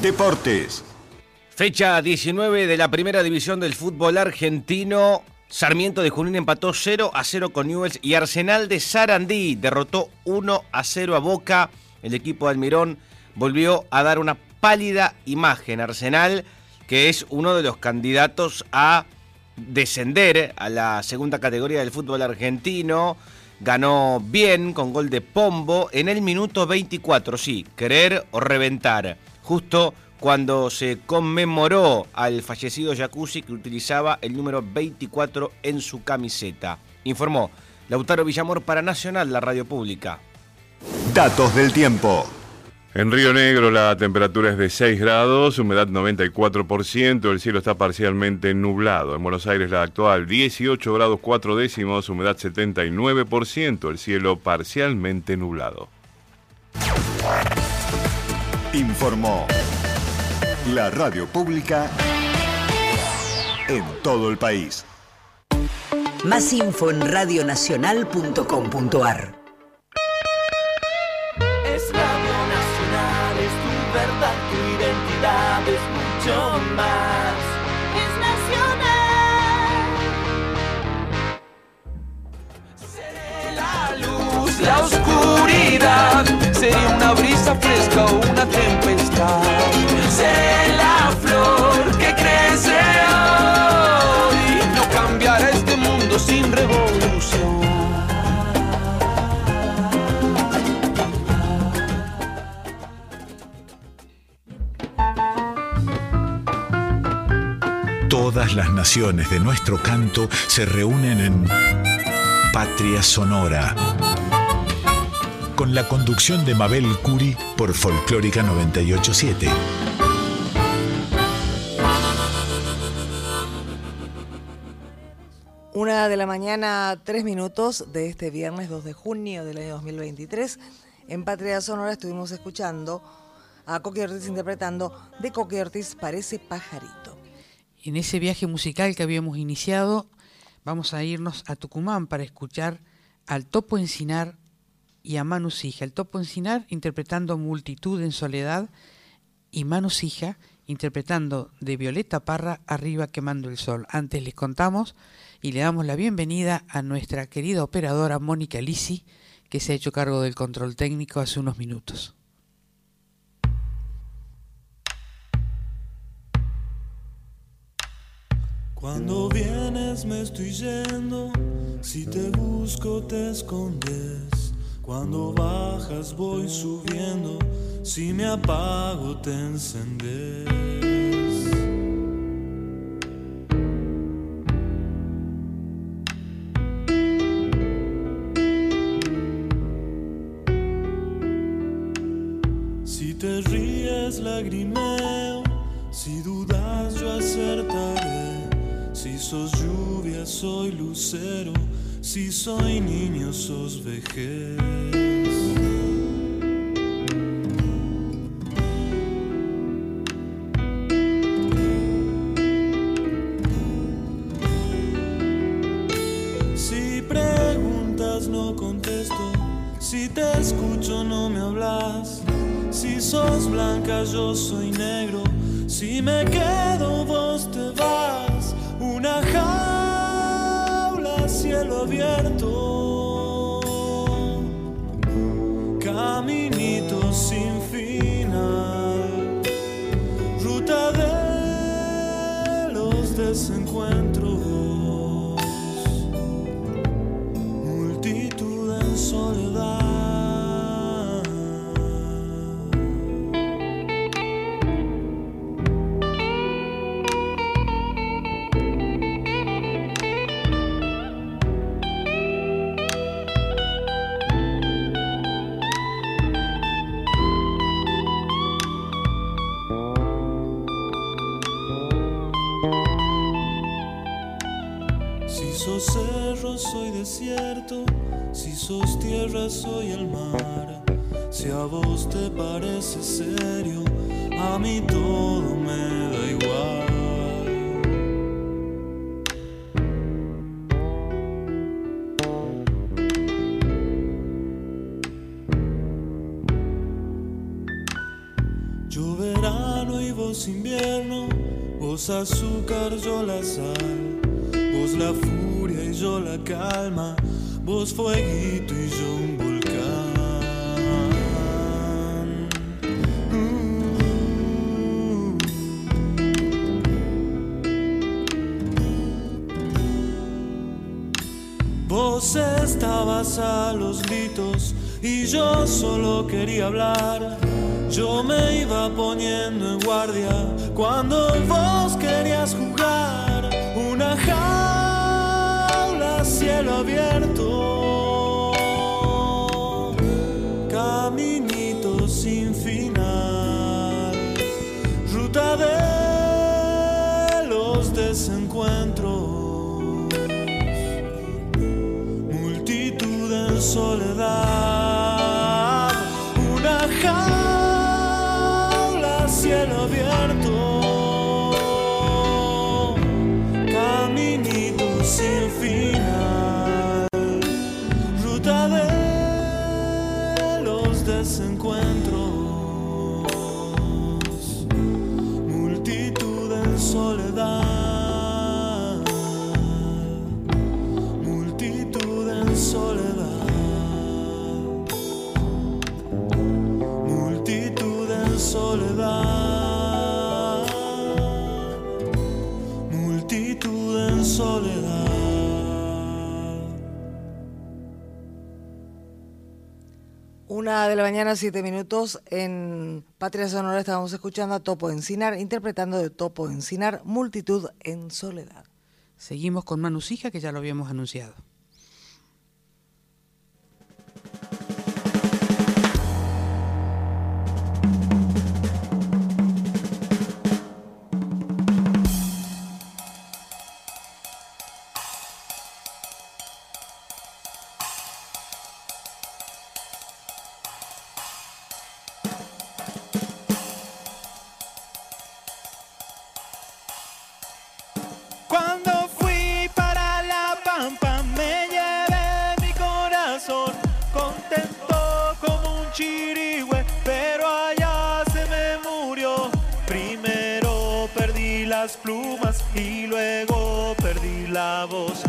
Deportes. Fecha 19 de la primera división del fútbol argentino. Sarmiento de Junín empató 0 a 0 con Newells y Arsenal de Sarandí derrotó 1 a 0 a Boca. El equipo de Almirón volvió a dar una pálida imagen. Arsenal, que es uno de los candidatos a descender a la segunda categoría del fútbol argentino, ganó bien con gol de Pombo en el minuto 24. Sí, querer o reventar. Justo cuando se conmemoró al fallecido Jacuzzi que utilizaba el número 24 en su camiseta. Informó Lautaro Villamor para Nacional, la radio pública. Datos del tiempo. En Río Negro la temperatura es de 6 grados, humedad 94%, el cielo está parcialmente nublado. En Buenos Aires la actual 18 grados 4 décimos, humedad 79%, el cielo parcialmente nublado. Informó la radio pública en todo el país. Más info en radionacional.com.ar. Es nacional. Seré la luz, la oscuridad, sería una brisa fresca o una tempestad. Seré la flor que crece hoy, no cambiará este mundo sin revolución. Todas las naciones de nuestro canto se reúnen en Patria Sonora. Con la conducción de Mabel Curi por Folclórica 987. Una de la mañana, tres minutos de este viernes 2 de junio del año 2023. En Patria Sonora estuvimos escuchando a Coqui Ortiz interpretando de Coqui Ortiz Parece Pajarito. En ese viaje musical que habíamos iniciado, vamos a irnos a Tucumán para escuchar al Topo Encinar y a Manu Sija. El Topo Encinar interpretando Multitud en Soledad y Manu Sija interpretando de Violeta Parra Arriba Quemando el Sol. Antes les contamos y le damos la bienvenida a nuestra querida operadora Mónica Lisi, que se ha hecho cargo del control técnico hace unos minutos. Cuando vienes me estoy yendo, si te busco te escondes. Cuando bajas voy subiendo, si me apago te encendes. Si te ríes lagrimeo, si dudas yo acertaré. Si sos lluvia, soy lucero. Si soy niño, sos vejez. Si preguntas, no contesto. Si te escucho, no me hablas. Si sos blanca, yo soy negro. Si me quedo, vos te vas. Una jaula, cielo abierto. Caminito sin final. Ruta de los desencuentros. Soy el mar. Si a vos te parece serio, a mí todo me da igual. Yo verano y vos invierno, vos azúcar, yo la sal, vos la furia y yo la calma, vos fueguito y yo un volcán. Vos estabas a los gritos y yo solo quería hablar. Yo me iba poniendo en guardia cuando vos querías jugar una jaula cielo abierto, De la mañana, siete minutos. En Patria Sonora estábamos escuchando a Topo Encinar, interpretando de Topo Encinar, Multitud en Soledad. Seguimos con Manu Sija, que ya lo habíamos anunciado. Plumas y luego perdí la voz.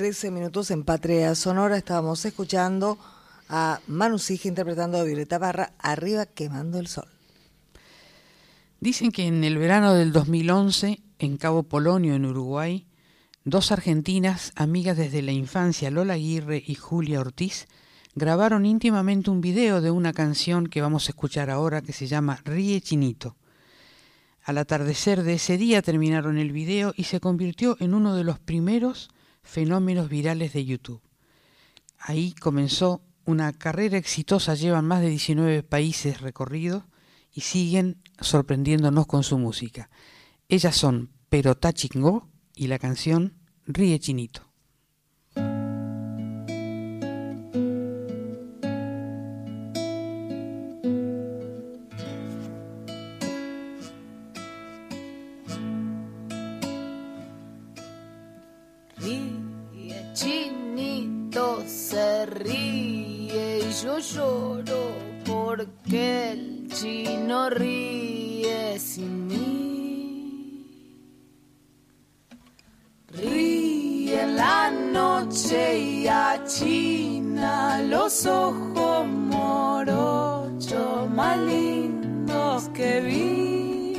13 minutos en Patria Sonora. Estábamos escuchando a Manu Sige interpretando a Violeta Barra, Arriba quemando el sol. Dicen que en el verano del 2011, en Cabo Polonio, en Uruguay, dos argentinas, amigas desde la infancia, Lola Aguirre y Julia Ortiz, grabaron íntimamente un video de una canción que vamos a escuchar ahora que se llama Ríe Chinito. Al atardecer de ese día terminaron el video y se convirtió en uno de los primeros fenómenos virales de YouTube. Ahí comenzó una carrera exitosa, llevan más de 19 países recorridos y siguen sorprendiéndonos con su música. Ellas son Perotá Chingó y la canción Ríe Chinito. Chinito se ríe y yo lloro porque el chino ríe sin mí. Ríe en la noche y achina los ojos morochos más lindos que vi.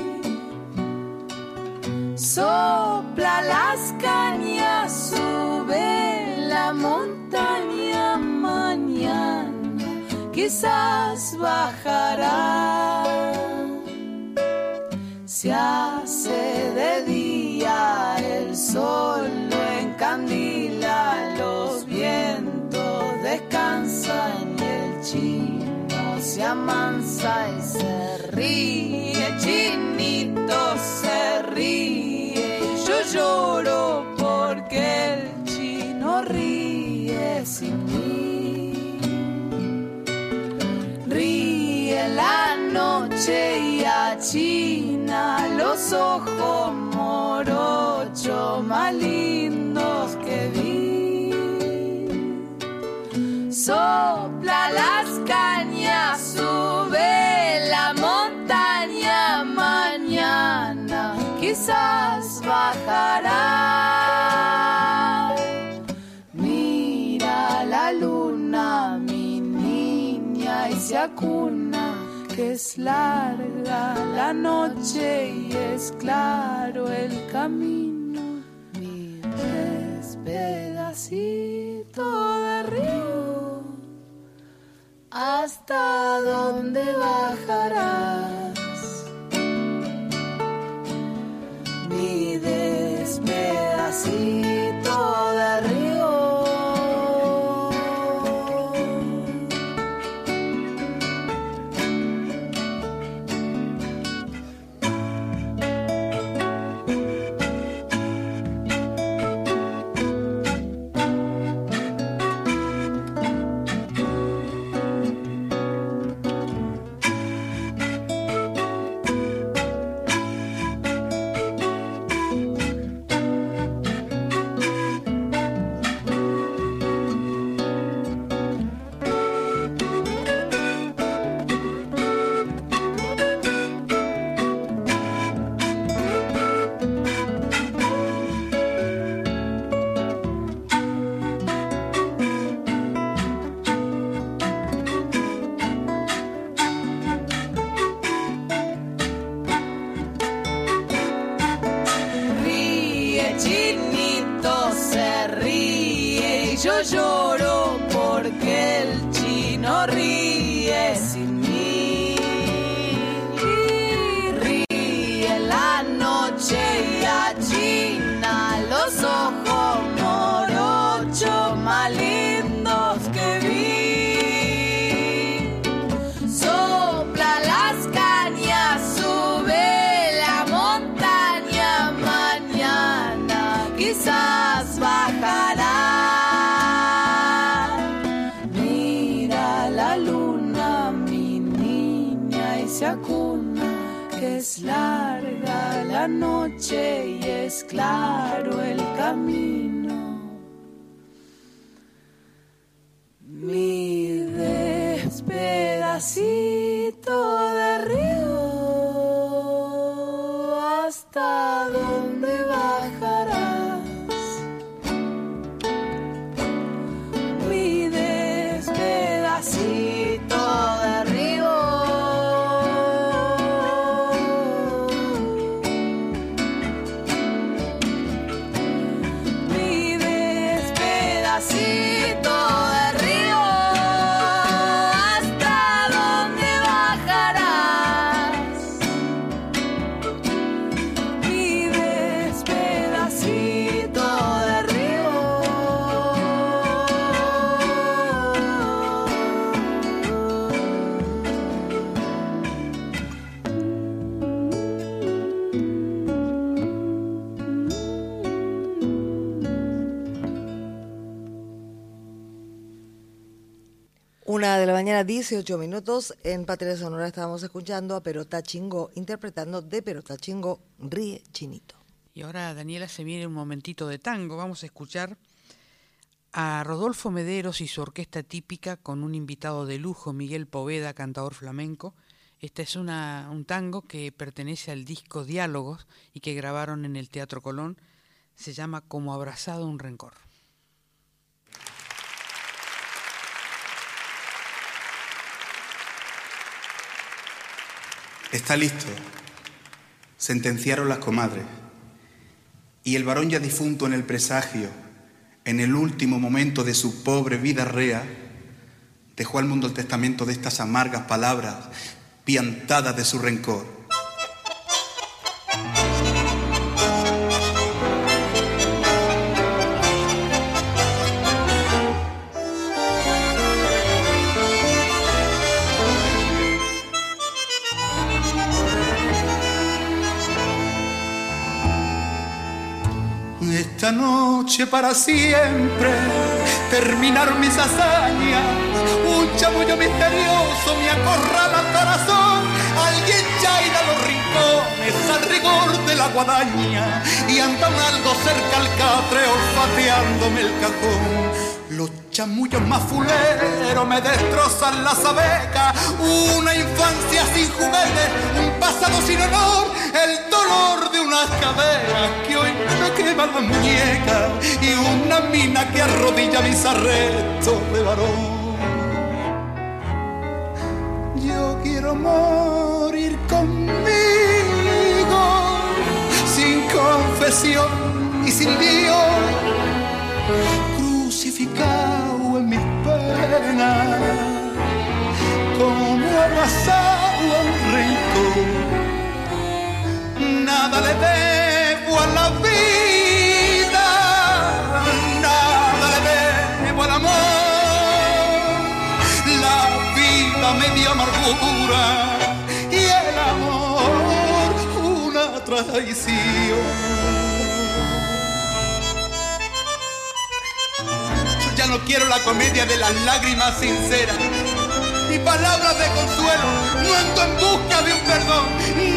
Sopla las cañas, sube la montaña mañana, quizás bajará. Se hace de día, el sol lo encandila, los vientos descansan y el chino se amansa y se ríe, chinito se ríe. Yo lloro porque chino sin mí. Ríe la noche y achina los ojos morochos más lindos que vi. Sopla las cañas, sube la montaña mañana, quizás bajará. Y se acuna, que es larga la noche y es claro el camino. Miles pedacito de río hasta dónde bajarás. Mi despedacito de río. Una de la mañana, 18 minutos. En Patria Sonora estábamos escuchando a Perota Chingo interpretando de Perota Chingo Ríe Chinito. Y ahora, Daniela, se viene un momentito de tango. Vamos a escuchar a Rodolfo Mederos y su orquesta típica con un invitado de lujo, Miguel Poveda, cantador flamenco. Este es una, un tango que pertenece al disco Diálogos y que grabaron en el Teatro Colón. Se llama Como abrazado un rencor. Está listo. Sentenciaron las comadres. Y el varón ya difunto en el presagio, en el último momento de su pobre vida rea, dejó al mundo el testamento de estas amargas palabras, piantadas de su rencor. Esta noche para siempre terminaron mis hazañas. Un chamullo misterioso me acorrala el corazón. Alguien chaira los rincones al rigor de la guadaña y andan algo cerca al catre olfateándome el cajón. Los chamullos más fuleros me destrozan las abecas. Una infancia sin juguetes, un pasado sin honor, el dolor de unas caderas que hoy me queman las muñecas y una mina que arrodilla mis arrestos de varón. Yo quiero morir conmigo, sin confesión y sin en mis penas, como abrazado a un rincón. Nada le debo a la vida, nada le debo al amor. La vida media amargura y el amor una traición. Ya no quiero la comedia de las lágrimas sinceras. Ni palabras de consuelo, no ando en busca de un perdón,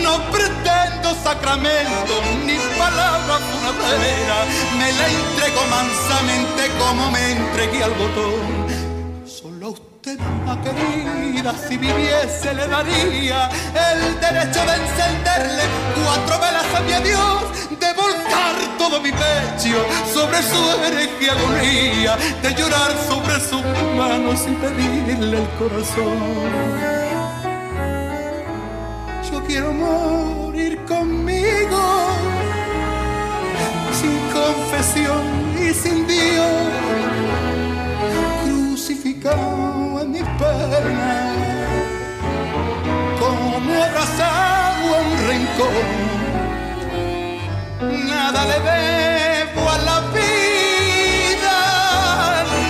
no pretendo sacramento, ni palabras funebrera, me la entrego mansamente como me entregué al botón. Solo a usted, mamá querida, si viviese le daría el derecho de encenderle cuatro velas a mi adiós, de volcar todo mi pecho sobre su hereje agonía, de llorar sobre sus manos y pedirle el corazón. Yo quiero morir conmigo, sin confesión y sin Dios, crucificado como abrazado a un rincón. Nada le debo a la vida,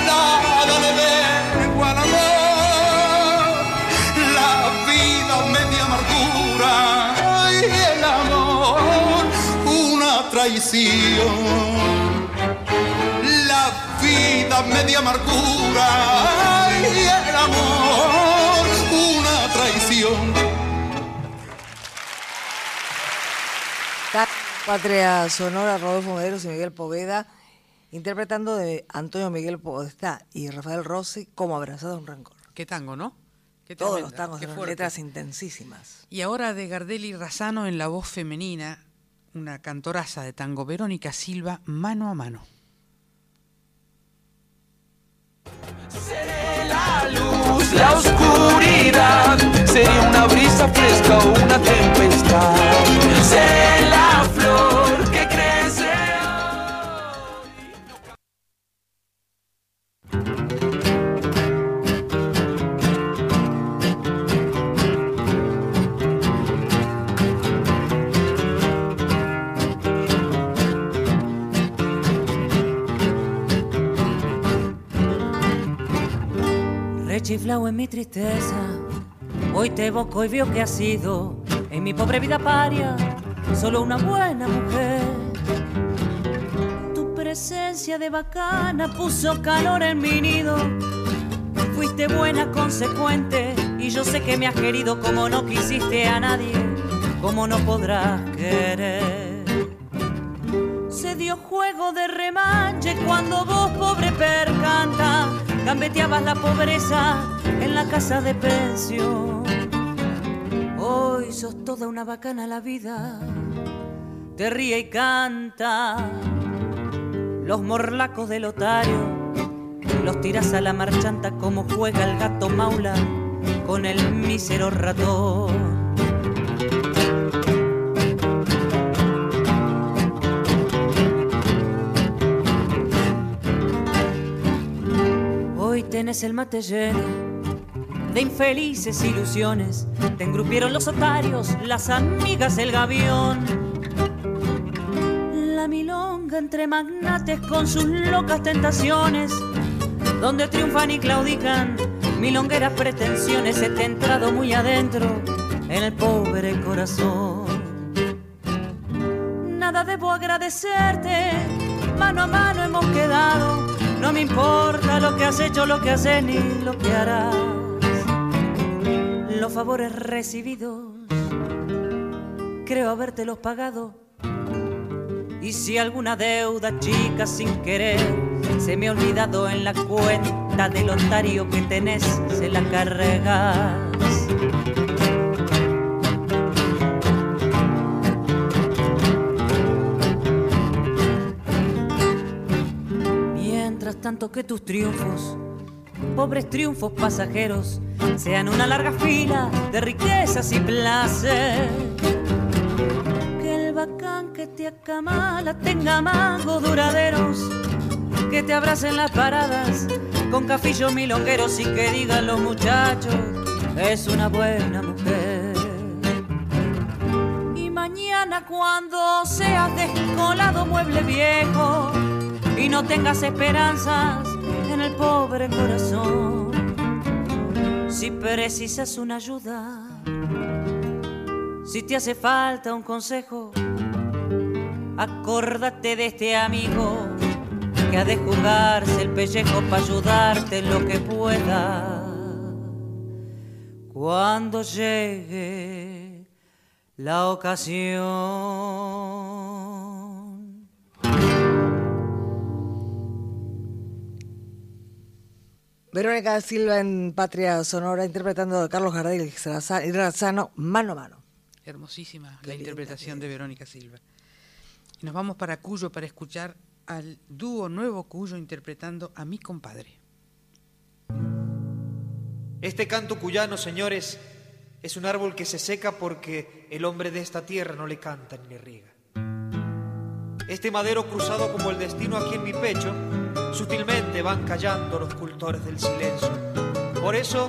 nada le debo al amor, la vida media amargura y el amor una traición. La vida media amargura y el amor Patria Sonora, Rodolfo Mederos y Miguel Poveda, interpretando de Antonio Miguel Podestá y Rafael Rossi como Abrazado a un Rancor. Qué tango, ¿no? Qué Todos los tangos qué fuerte. letras intensísimas. Y ahora de Gardelli Razano en la voz femenina, una cantoraza de tango, Verónica Silva, mano a mano. La luz, la oscuridad sería una brisa fresca o una tempestad. Sé la flor Rechiflao en mi tristeza, hoy te evoco y veo que has sido en mi pobre vida paria solo una buena mujer. Tu presencia de bacana puso calor en mi nido. Fuiste buena, consecuente, y yo sé que me has querido como no quisiste a nadie, como no podrás querer. Se dio juego de remanche cuando vos, pobre percanta, gambeteabas la pobreza en la casa de pensión. Hoy sos toda una bacana la vida, te ríe y canta. Los morlacos del otario los tiras a la marchanta como juega el gato maula con el mísero ratón. Tenés el mate lleno de infelices ilusiones. Te engrupieron los otarios, las amigas del gavión. La milonga entre magnates con sus locas tentaciones, donde triunfan y claudican milongueras pretensiones. Se te ha entrado muy adentro en el pobre corazón. Nada debo agradecerte, mano a mano hemos quedado. No me importa lo que has hecho, lo que haces ni lo que harás. Los favores recibidos, creo habértelos pagado. Y si alguna deuda chica sin querer se me ha olvidado en la cuenta del otario que tenés, se la cargas. Tanto que tus triunfos, pobres triunfos pasajeros, sean una larga fila de riquezas y placer. Que el bacán que te acamala tenga mangos duraderos, que te abracen las paradas con cafillos milongueros y que digan los muchachos es una buena mujer. Y mañana cuando seas descolado mueble viejo y no tengas esperanzas en el pobre corazón, si precisas una ayuda, si te hace falta un consejo, acórdate de este amigo que ha de jugarse el pellejo para ayudarte en lo que pueda. Cuando llegue la ocasión. Verónica Silva en Patria Sonora interpretando a Carlos Gardel y Razano mano a mano. Hermosísima la interpretación de Verónica Silva. Y nos vamos para Cuyo para escuchar al dúo Nuevo Cuyo interpretando a mi compadre. Este canto cuyano, señores, es un árbol que se seca porque el hombre de esta tierra no le canta ni le riega. Este madero cruzado como el destino aquí en mi pecho, sutilmente van callando los cultores del silencio. Por eso,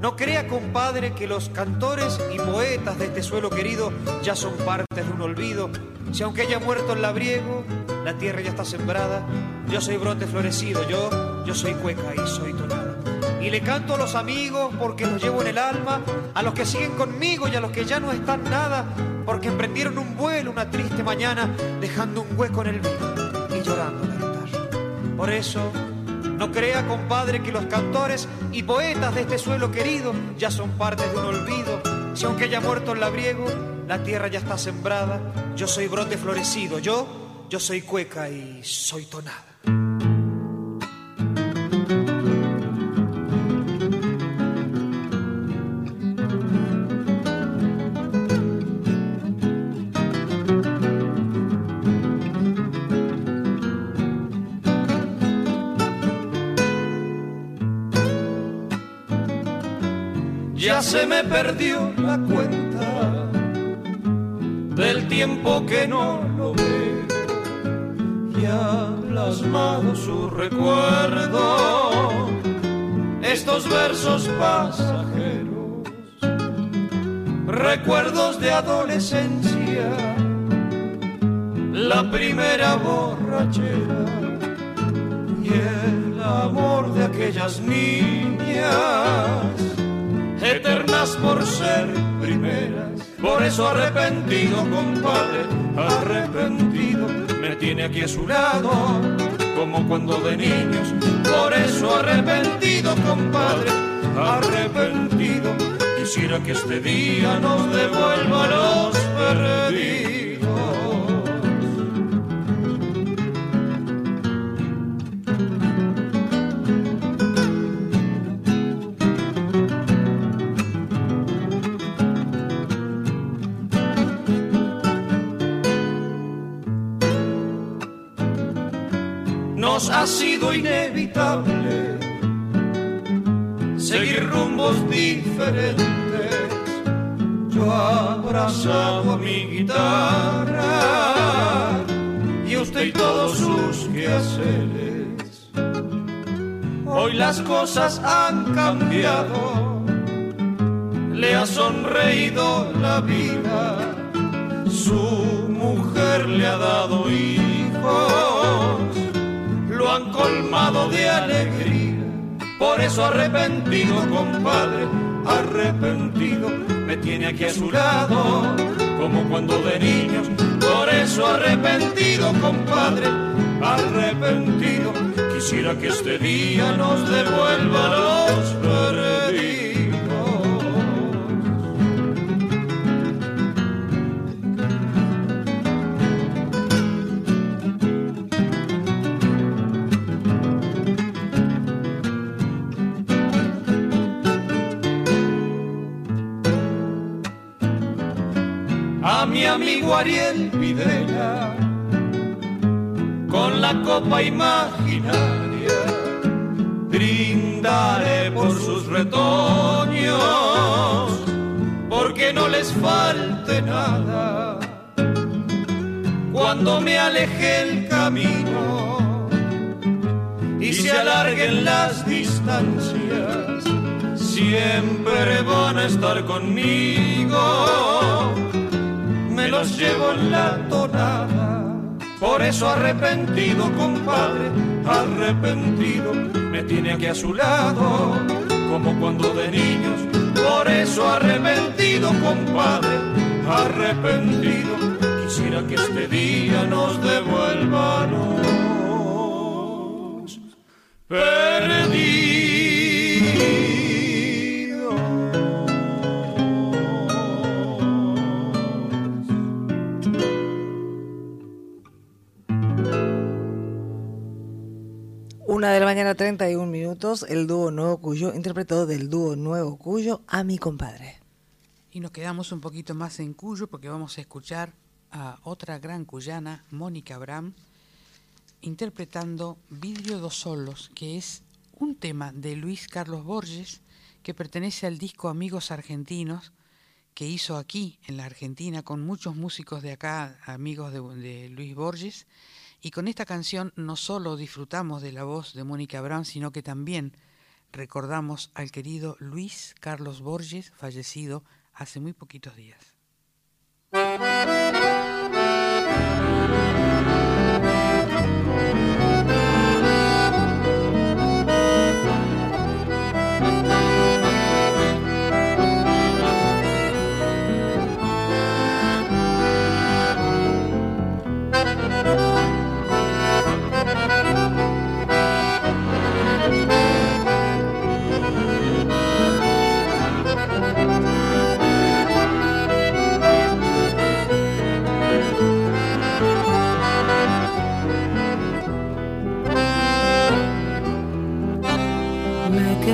no crea, compadre, que los cantores y poetas de este suelo querido ya son parte de un olvido. Si aunque haya muerto el labriego, la tierra ya está sembrada, yo soy brote florecido, yo, yo soy cueca y soy tonada. Y le canto a los amigos porque los llevo en el alma, a los que siguen conmigo y a los que ya no están nada, porque emprendieron un vuelo una triste mañana, dejando un hueco en el vino y llorando la guitarra. Por eso, no crea, compadre, que los cantores y poetas de este suelo querido ya son parte de un olvido. Si aunque haya muerto el labriego, la tierra ya está sembrada, yo soy brote florecido, yo, yo soy cueca y soy tonada. Se me perdió la cuenta del tiempo que no lo ve. Y ha plasmado su recuerdo estos versos pasajeros, recuerdos de adolescencia, la primera borrachera y el amor de aquellas niñas eternas por ser primeras. Por eso arrepentido, compadre, arrepentido, me tiene aquí a su lado, como cuando de niños. Por eso arrepentido, compadre, arrepentido, quisiera que este día nos devuelva los perdidos. Sido inevitable seguir rumbos diferentes. Yo abrazado a mi guitarra y usted y todos sus quehaceres. Hoy las cosas han cambiado, le ha sonreído la vida, su mujer le ha dado lo han colmado de alegría. Por eso arrepentido, compadre, arrepentido, me tiene aquí a su lado, como cuando de niños. Por eso arrepentido, compadre, arrepentido, quisiera que este día nos devuelva los. Ariel Videla con la copa imaginaria brindaré por sus retoños porque no les falte nada cuando me aleje el camino y se alarguen las distancias siempre van a estar conmigo. Los llevo en la tonada, por eso arrepentido, compadre, arrepentido, me tiene aquí a su lado, como cuando de niños. Por eso arrepentido, compadre, arrepentido, quisiera que este día nos devuelva los. Una de la mañana, 31 minutos, el dúo Nuevo Cuyo interpretó del dúo Nuevo Cuyo a mi compadre. Y nos quedamos un poquito más en Cuyo porque vamos a escuchar a otra gran cuyana, Mónica Abraham, interpretando Vidrio dos Solos, que es un tema de Luis Carlos Borges que pertenece al disco Amigos Argentinos que hizo aquí en la Argentina con muchos músicos de acá, amigos de, de Luis Borges. Y con esta canción no solo disfrutamos de la voz de Mónica Abraham, sino que también recordamos al querido Luis Carlos Borges, fallecido hace muy poquitos días.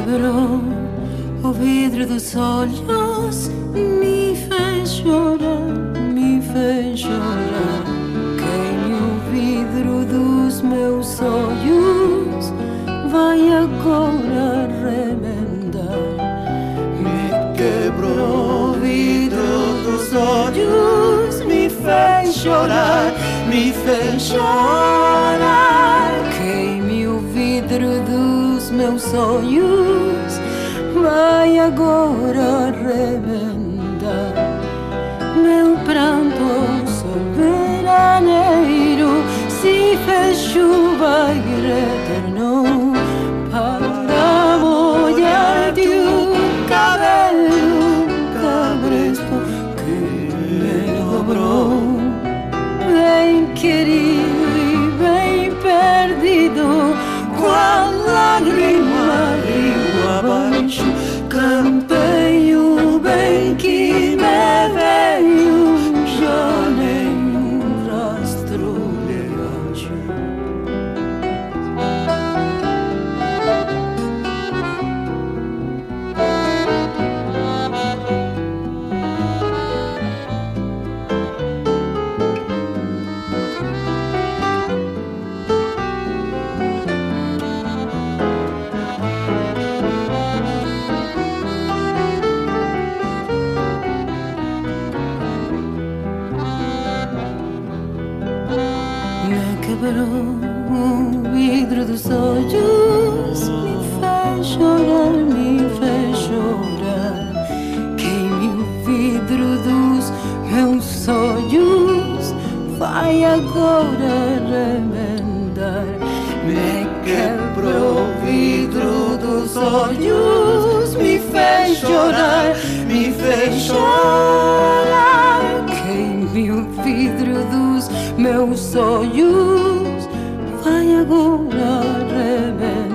Quebrou o vidro dos olhos, me fez chorar, me fez chorar. Queime o vidro dos meus olhos, vai agora remendar. Me quebrou o vidro dos olhos, me fez chorar, me fez chorar. Queime o vidro dos meus sonhos, vai agora remendar. Meu pranto soberaneiro se fez chuva e retornou dos olhos, me fez chorar, me fez chorar. Queime o vidro dos meus olhos, vai agora remendar. Me quebrou o vidro dos olhos, me fez chorar, me fez chorar. Queime o vidro dos meus olhos, vai agora remendar.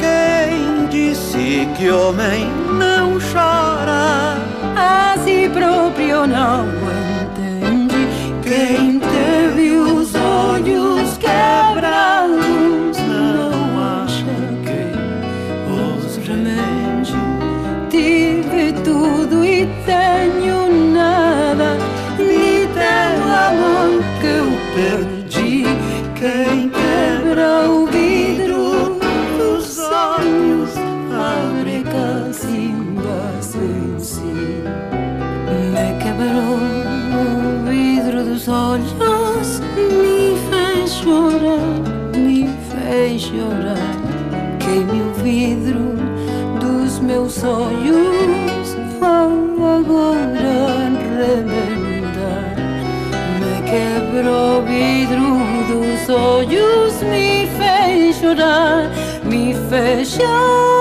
Quem disse que homem não chora? A si proprio não ciudad, mi fe ya. Yo...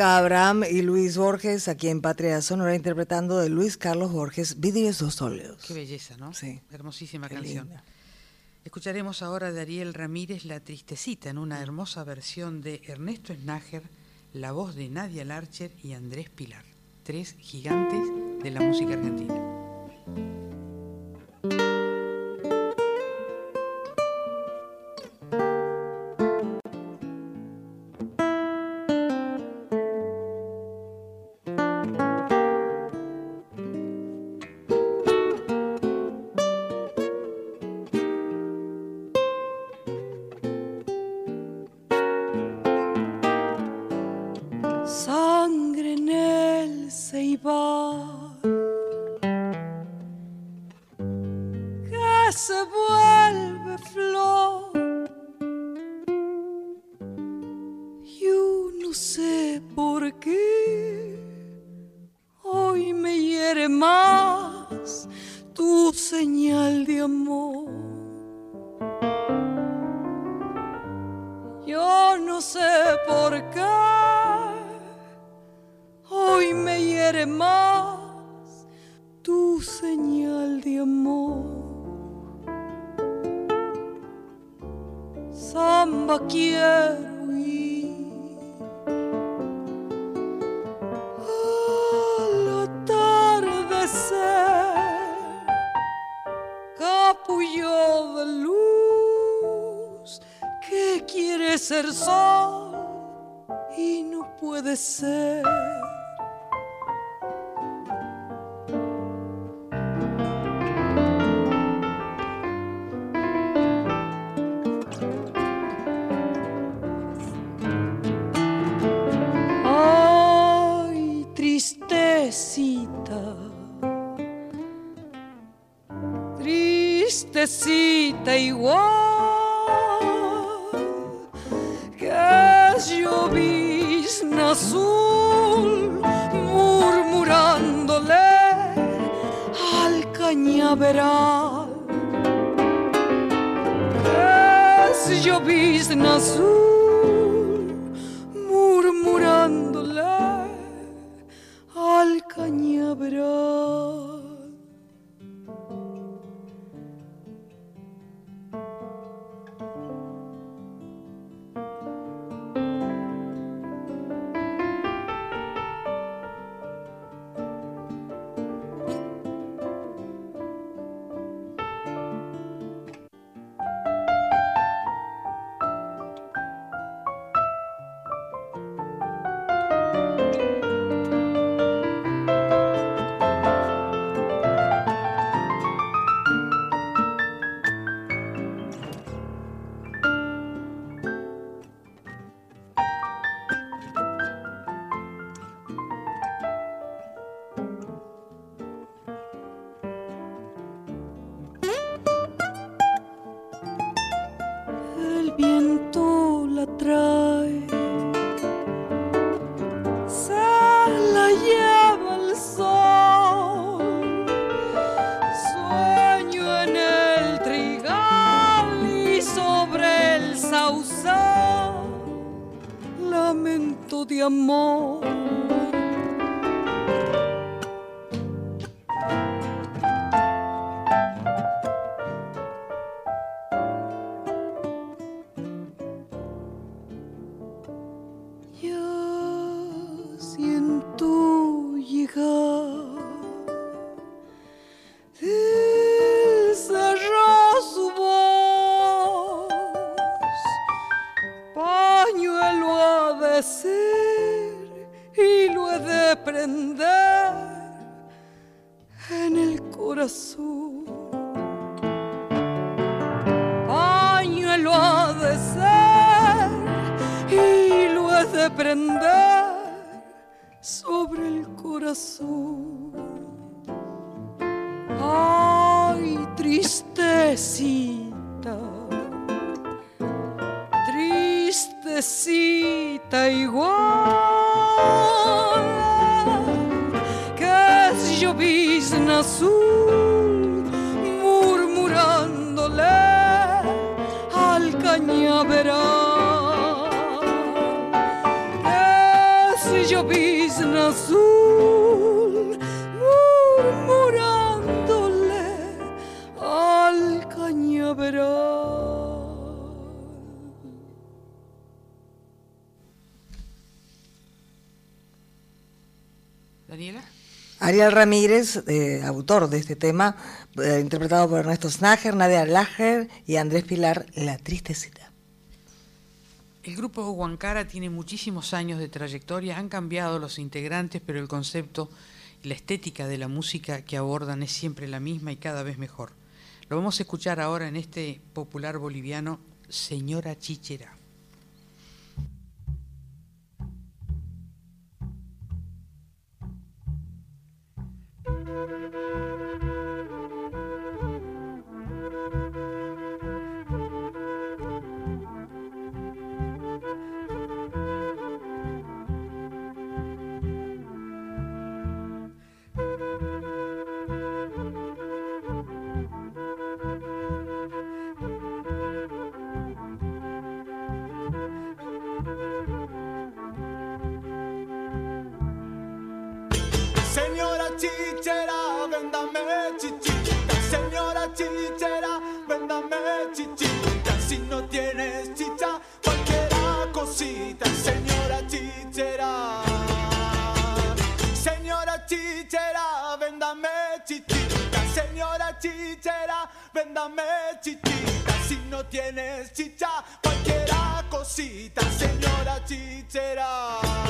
Abraham y Luis Borges, aquí en Patria Sonora, interpretando de Luis Carlos Borges, Vidrios dos óleos. Qué belleza, ¿no? Sí. Hermosísima Qué canción. linda. Escucharemos ahora de Ariel Ramírez La Tristecita en una hermosa versión de Ernesto Snager, la voz de Nadia Larcher y Andrés Pilar, tres gigantes de la música argentina. Samba quiero ir al atardecer, capullo de luz que quiere ser sol y no puede ser. Ariel Ramírez, eh, autor de este tema, eh, interpretado por Ernesto Snager, Nadia Lager y Andrés Pilar, La Tristecita. El grupo Huancara tiene muchísimos años de trayectoria, han cambiado los integrantes, pero el concepto y la estética de la música que abordan es siempre la misma y cada vez mejor. Lo vamos a escuchar ahora en este popular boliviano, Señora Chichera. véndame chichita. Si no tienes chicha, cualquiera cosita. Señora chichera.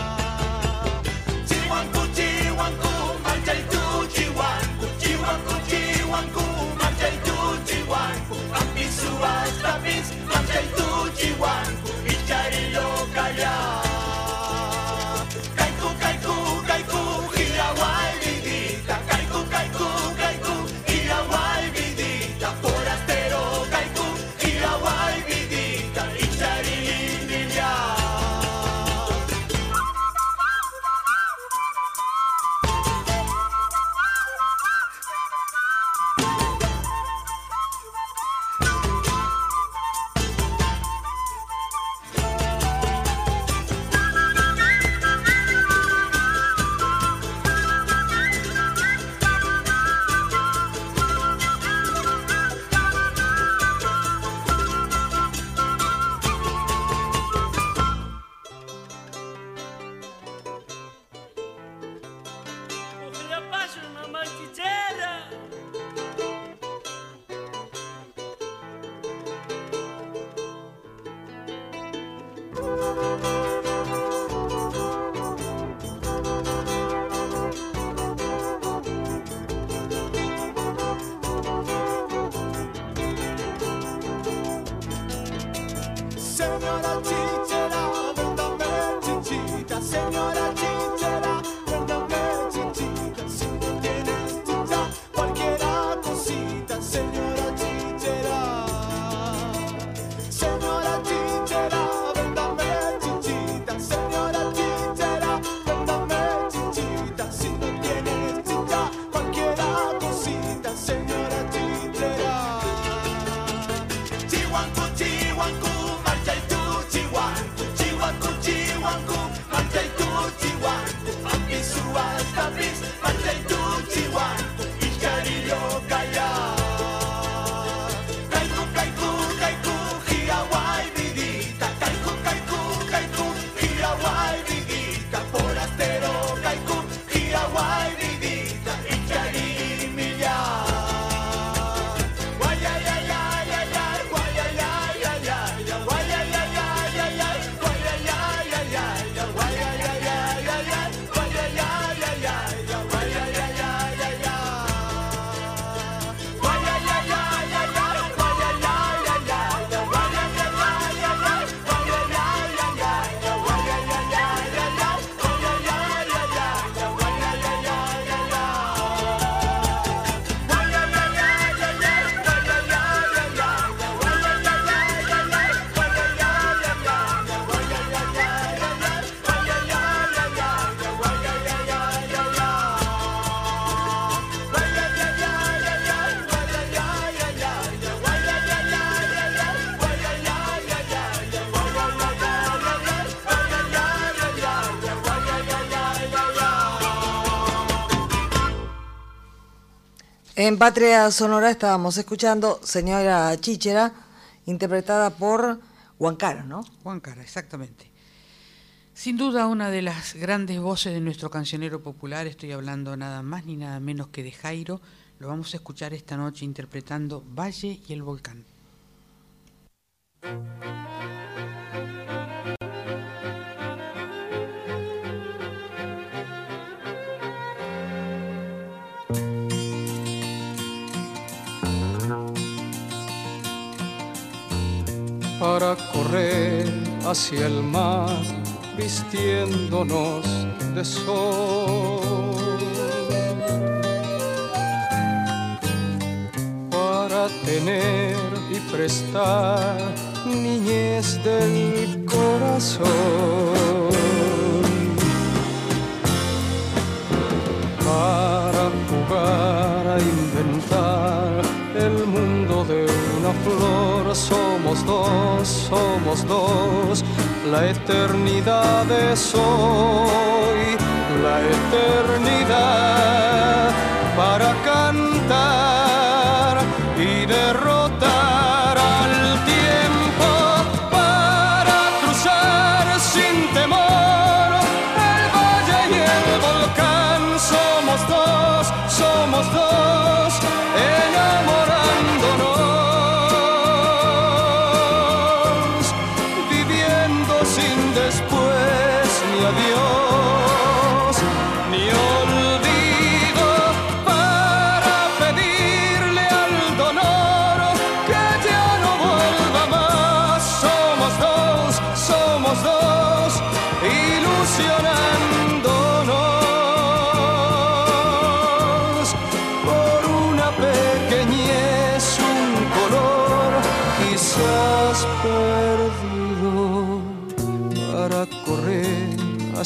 En Patria Sonora estábamos escuchando Señora Chichera, interpretada por Huancara, ¿no? Huancara, exactamente. Sin duda una de las grandes voces de nuestro cancionero popular, estoy hablando nada más ni nada menos que de Jairo, lo vamos a escuchar esta noche interpretando Valle y el Volcán. Para correr hacia el mar vistiéndonos de sol. Para tener y prestar niñez del corazón. Para jugar a inventar el mundo de una flor. Dos, somos dos, la eternidad es hoy, la eternidad para cantar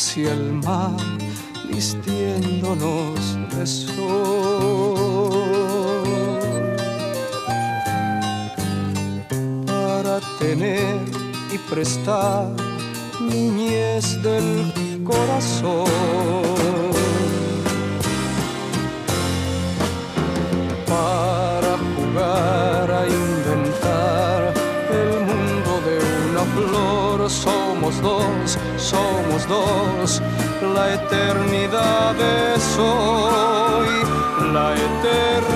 hacia el mar vistiéndonos de sol para tener y prestar niñez del corazón para jugar a inventar el mundo de una flor. Somos dos, somos dos, la eternidad es hoy, la eternidad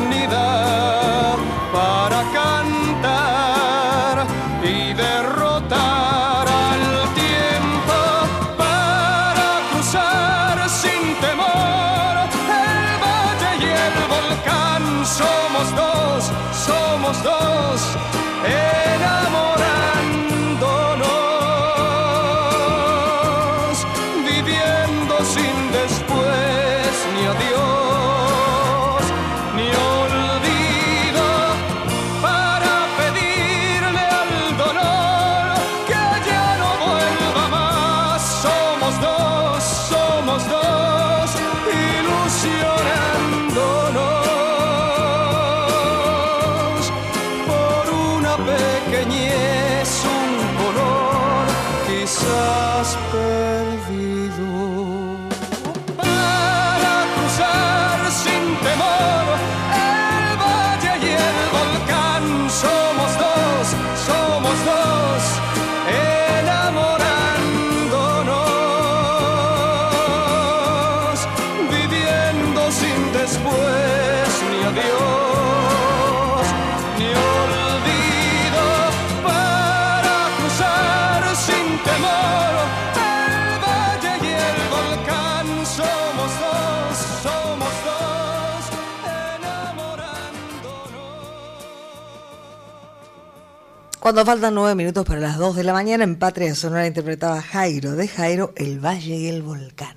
Cuando faltan nueve minutos para las dos de la mañana, en Patria Sonora interpretaba Jairo de Jairo, El Valle y el Volcán.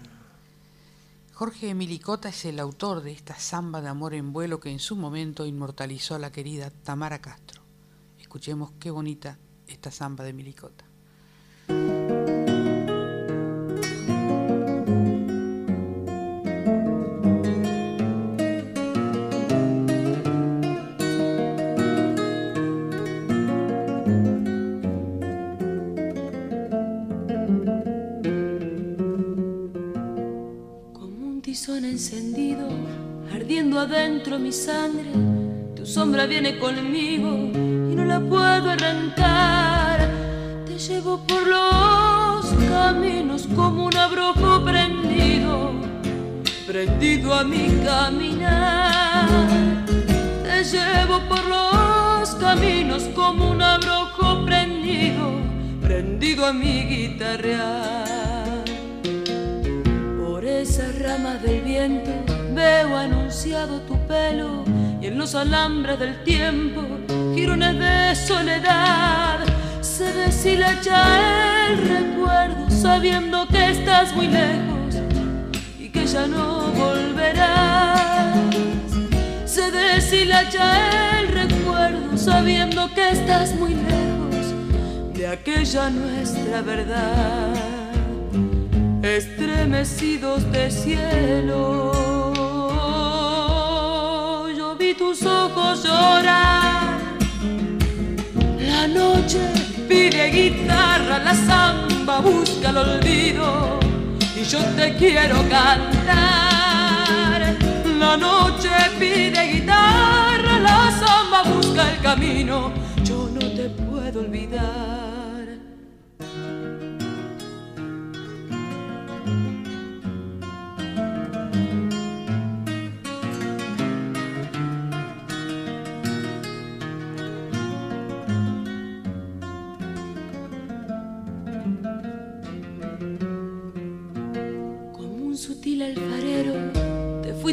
Jorge Milicota es el autor de esta samba de amor en vuelo que en su momento inmortalizó a la querida Tamara Castro. Escuchemos qué bonita esta samba de Milicota. Tizón encendido, ardiendo adentro mi sangre. Tu sombra viene conmigo y no la puedo arrancar. Te llevo por los caminos como un abrojo prendido, prendido a mi caminar. Te llevo por los caminos como un abrojo prendido, prendido a mi guitarrear. Esas ramas del viento veo anunciado tu pelo y en los alambres del tiempo girones de soledad. Se deshilacha el recuerdo sabiendo que estás muy lejos y que ya no volverás. Se deshilacha el recuerdo sabiendo que estás muy lejos de aquella nuestra verdad estremecidos de cielo. Yo vi tus ojos llorar. La noche pide guitarra, la samba busca el olvido y yo te quiero cantar. La noche pide guitarra, la samba busca el camino, yo no te puedo olvidar.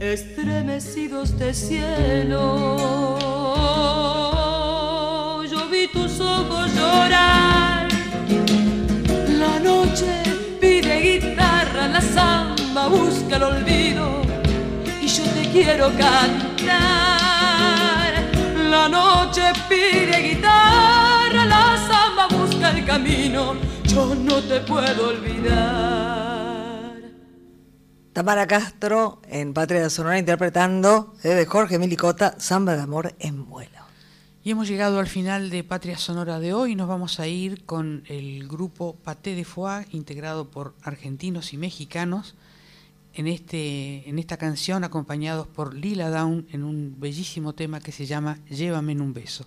estremecidos de cielo. Yo vi tus ojos llorar. La noche pide guitarra, la samba busca el olvido y yo te quiero cantar. La noche pide guitarra, la samba busca el camino, yo no te puedo olvidar. Tamara Castro en Patria Sonora interpretando eh, de Jorge Milicota, Samba de Amor en vuelo. Y hemos llegado al final de Patria Sonora de hoy. Nos vamos a ir con el grupo Paté de Foie, integrado por argentinos y mexicanos, en, este, en esta canción acompañados por Lila Down en un bellísimo tema que se llama Llévame en un beso.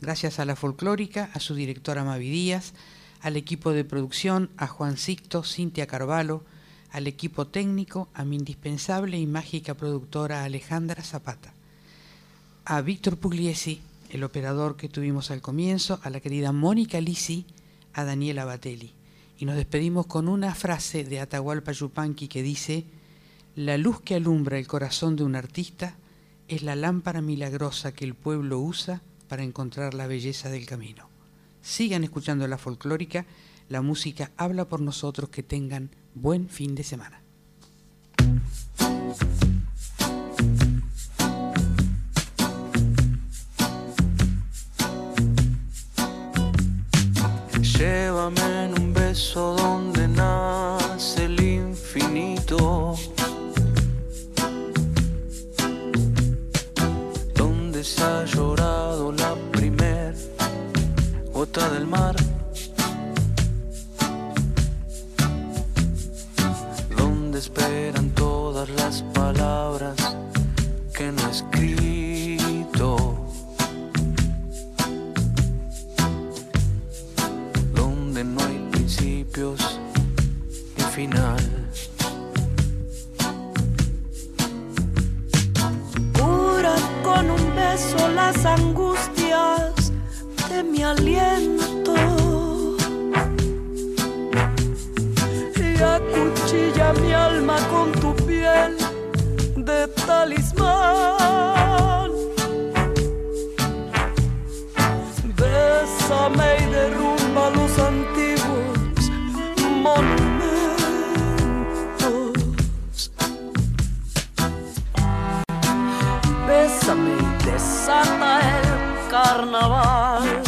Gracias a la folclórica, a su directora Mavi Díaz, al equipo de producción, a Juan Sicto, Cintia Carvalho, al equipo técnico, a mi indispensable y mágica productora Alejandra Zapata, a Víctor Pugliesi, el operador que tuvimos al comienzo, a la querida Mónica Lisi, a Daniela Batelli. Y nos despedimos con una frase de Atahualpa Yupanqui que dice, la luz que alumbra el corazón de un artista es la lámpara milagrosa que el pueblo usa para encontrar la belleza del camino. Sigan escuchando la folclórica, la música habla por nosotros, que tengan buen fin de semana. Llévame en un beso donde nace el infinito. Donde se ha llorado la primer gota del mar. esperan todas las palabras que no he escrito. Donde no hay principios ni final. Cura con un beso las angustias de mi aliento. y acuchilla mi alma con tu piel de talismán. Bésame y derrumba los antiguos monumentos. Bésame y desata el carnaval.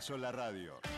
Sola Radio.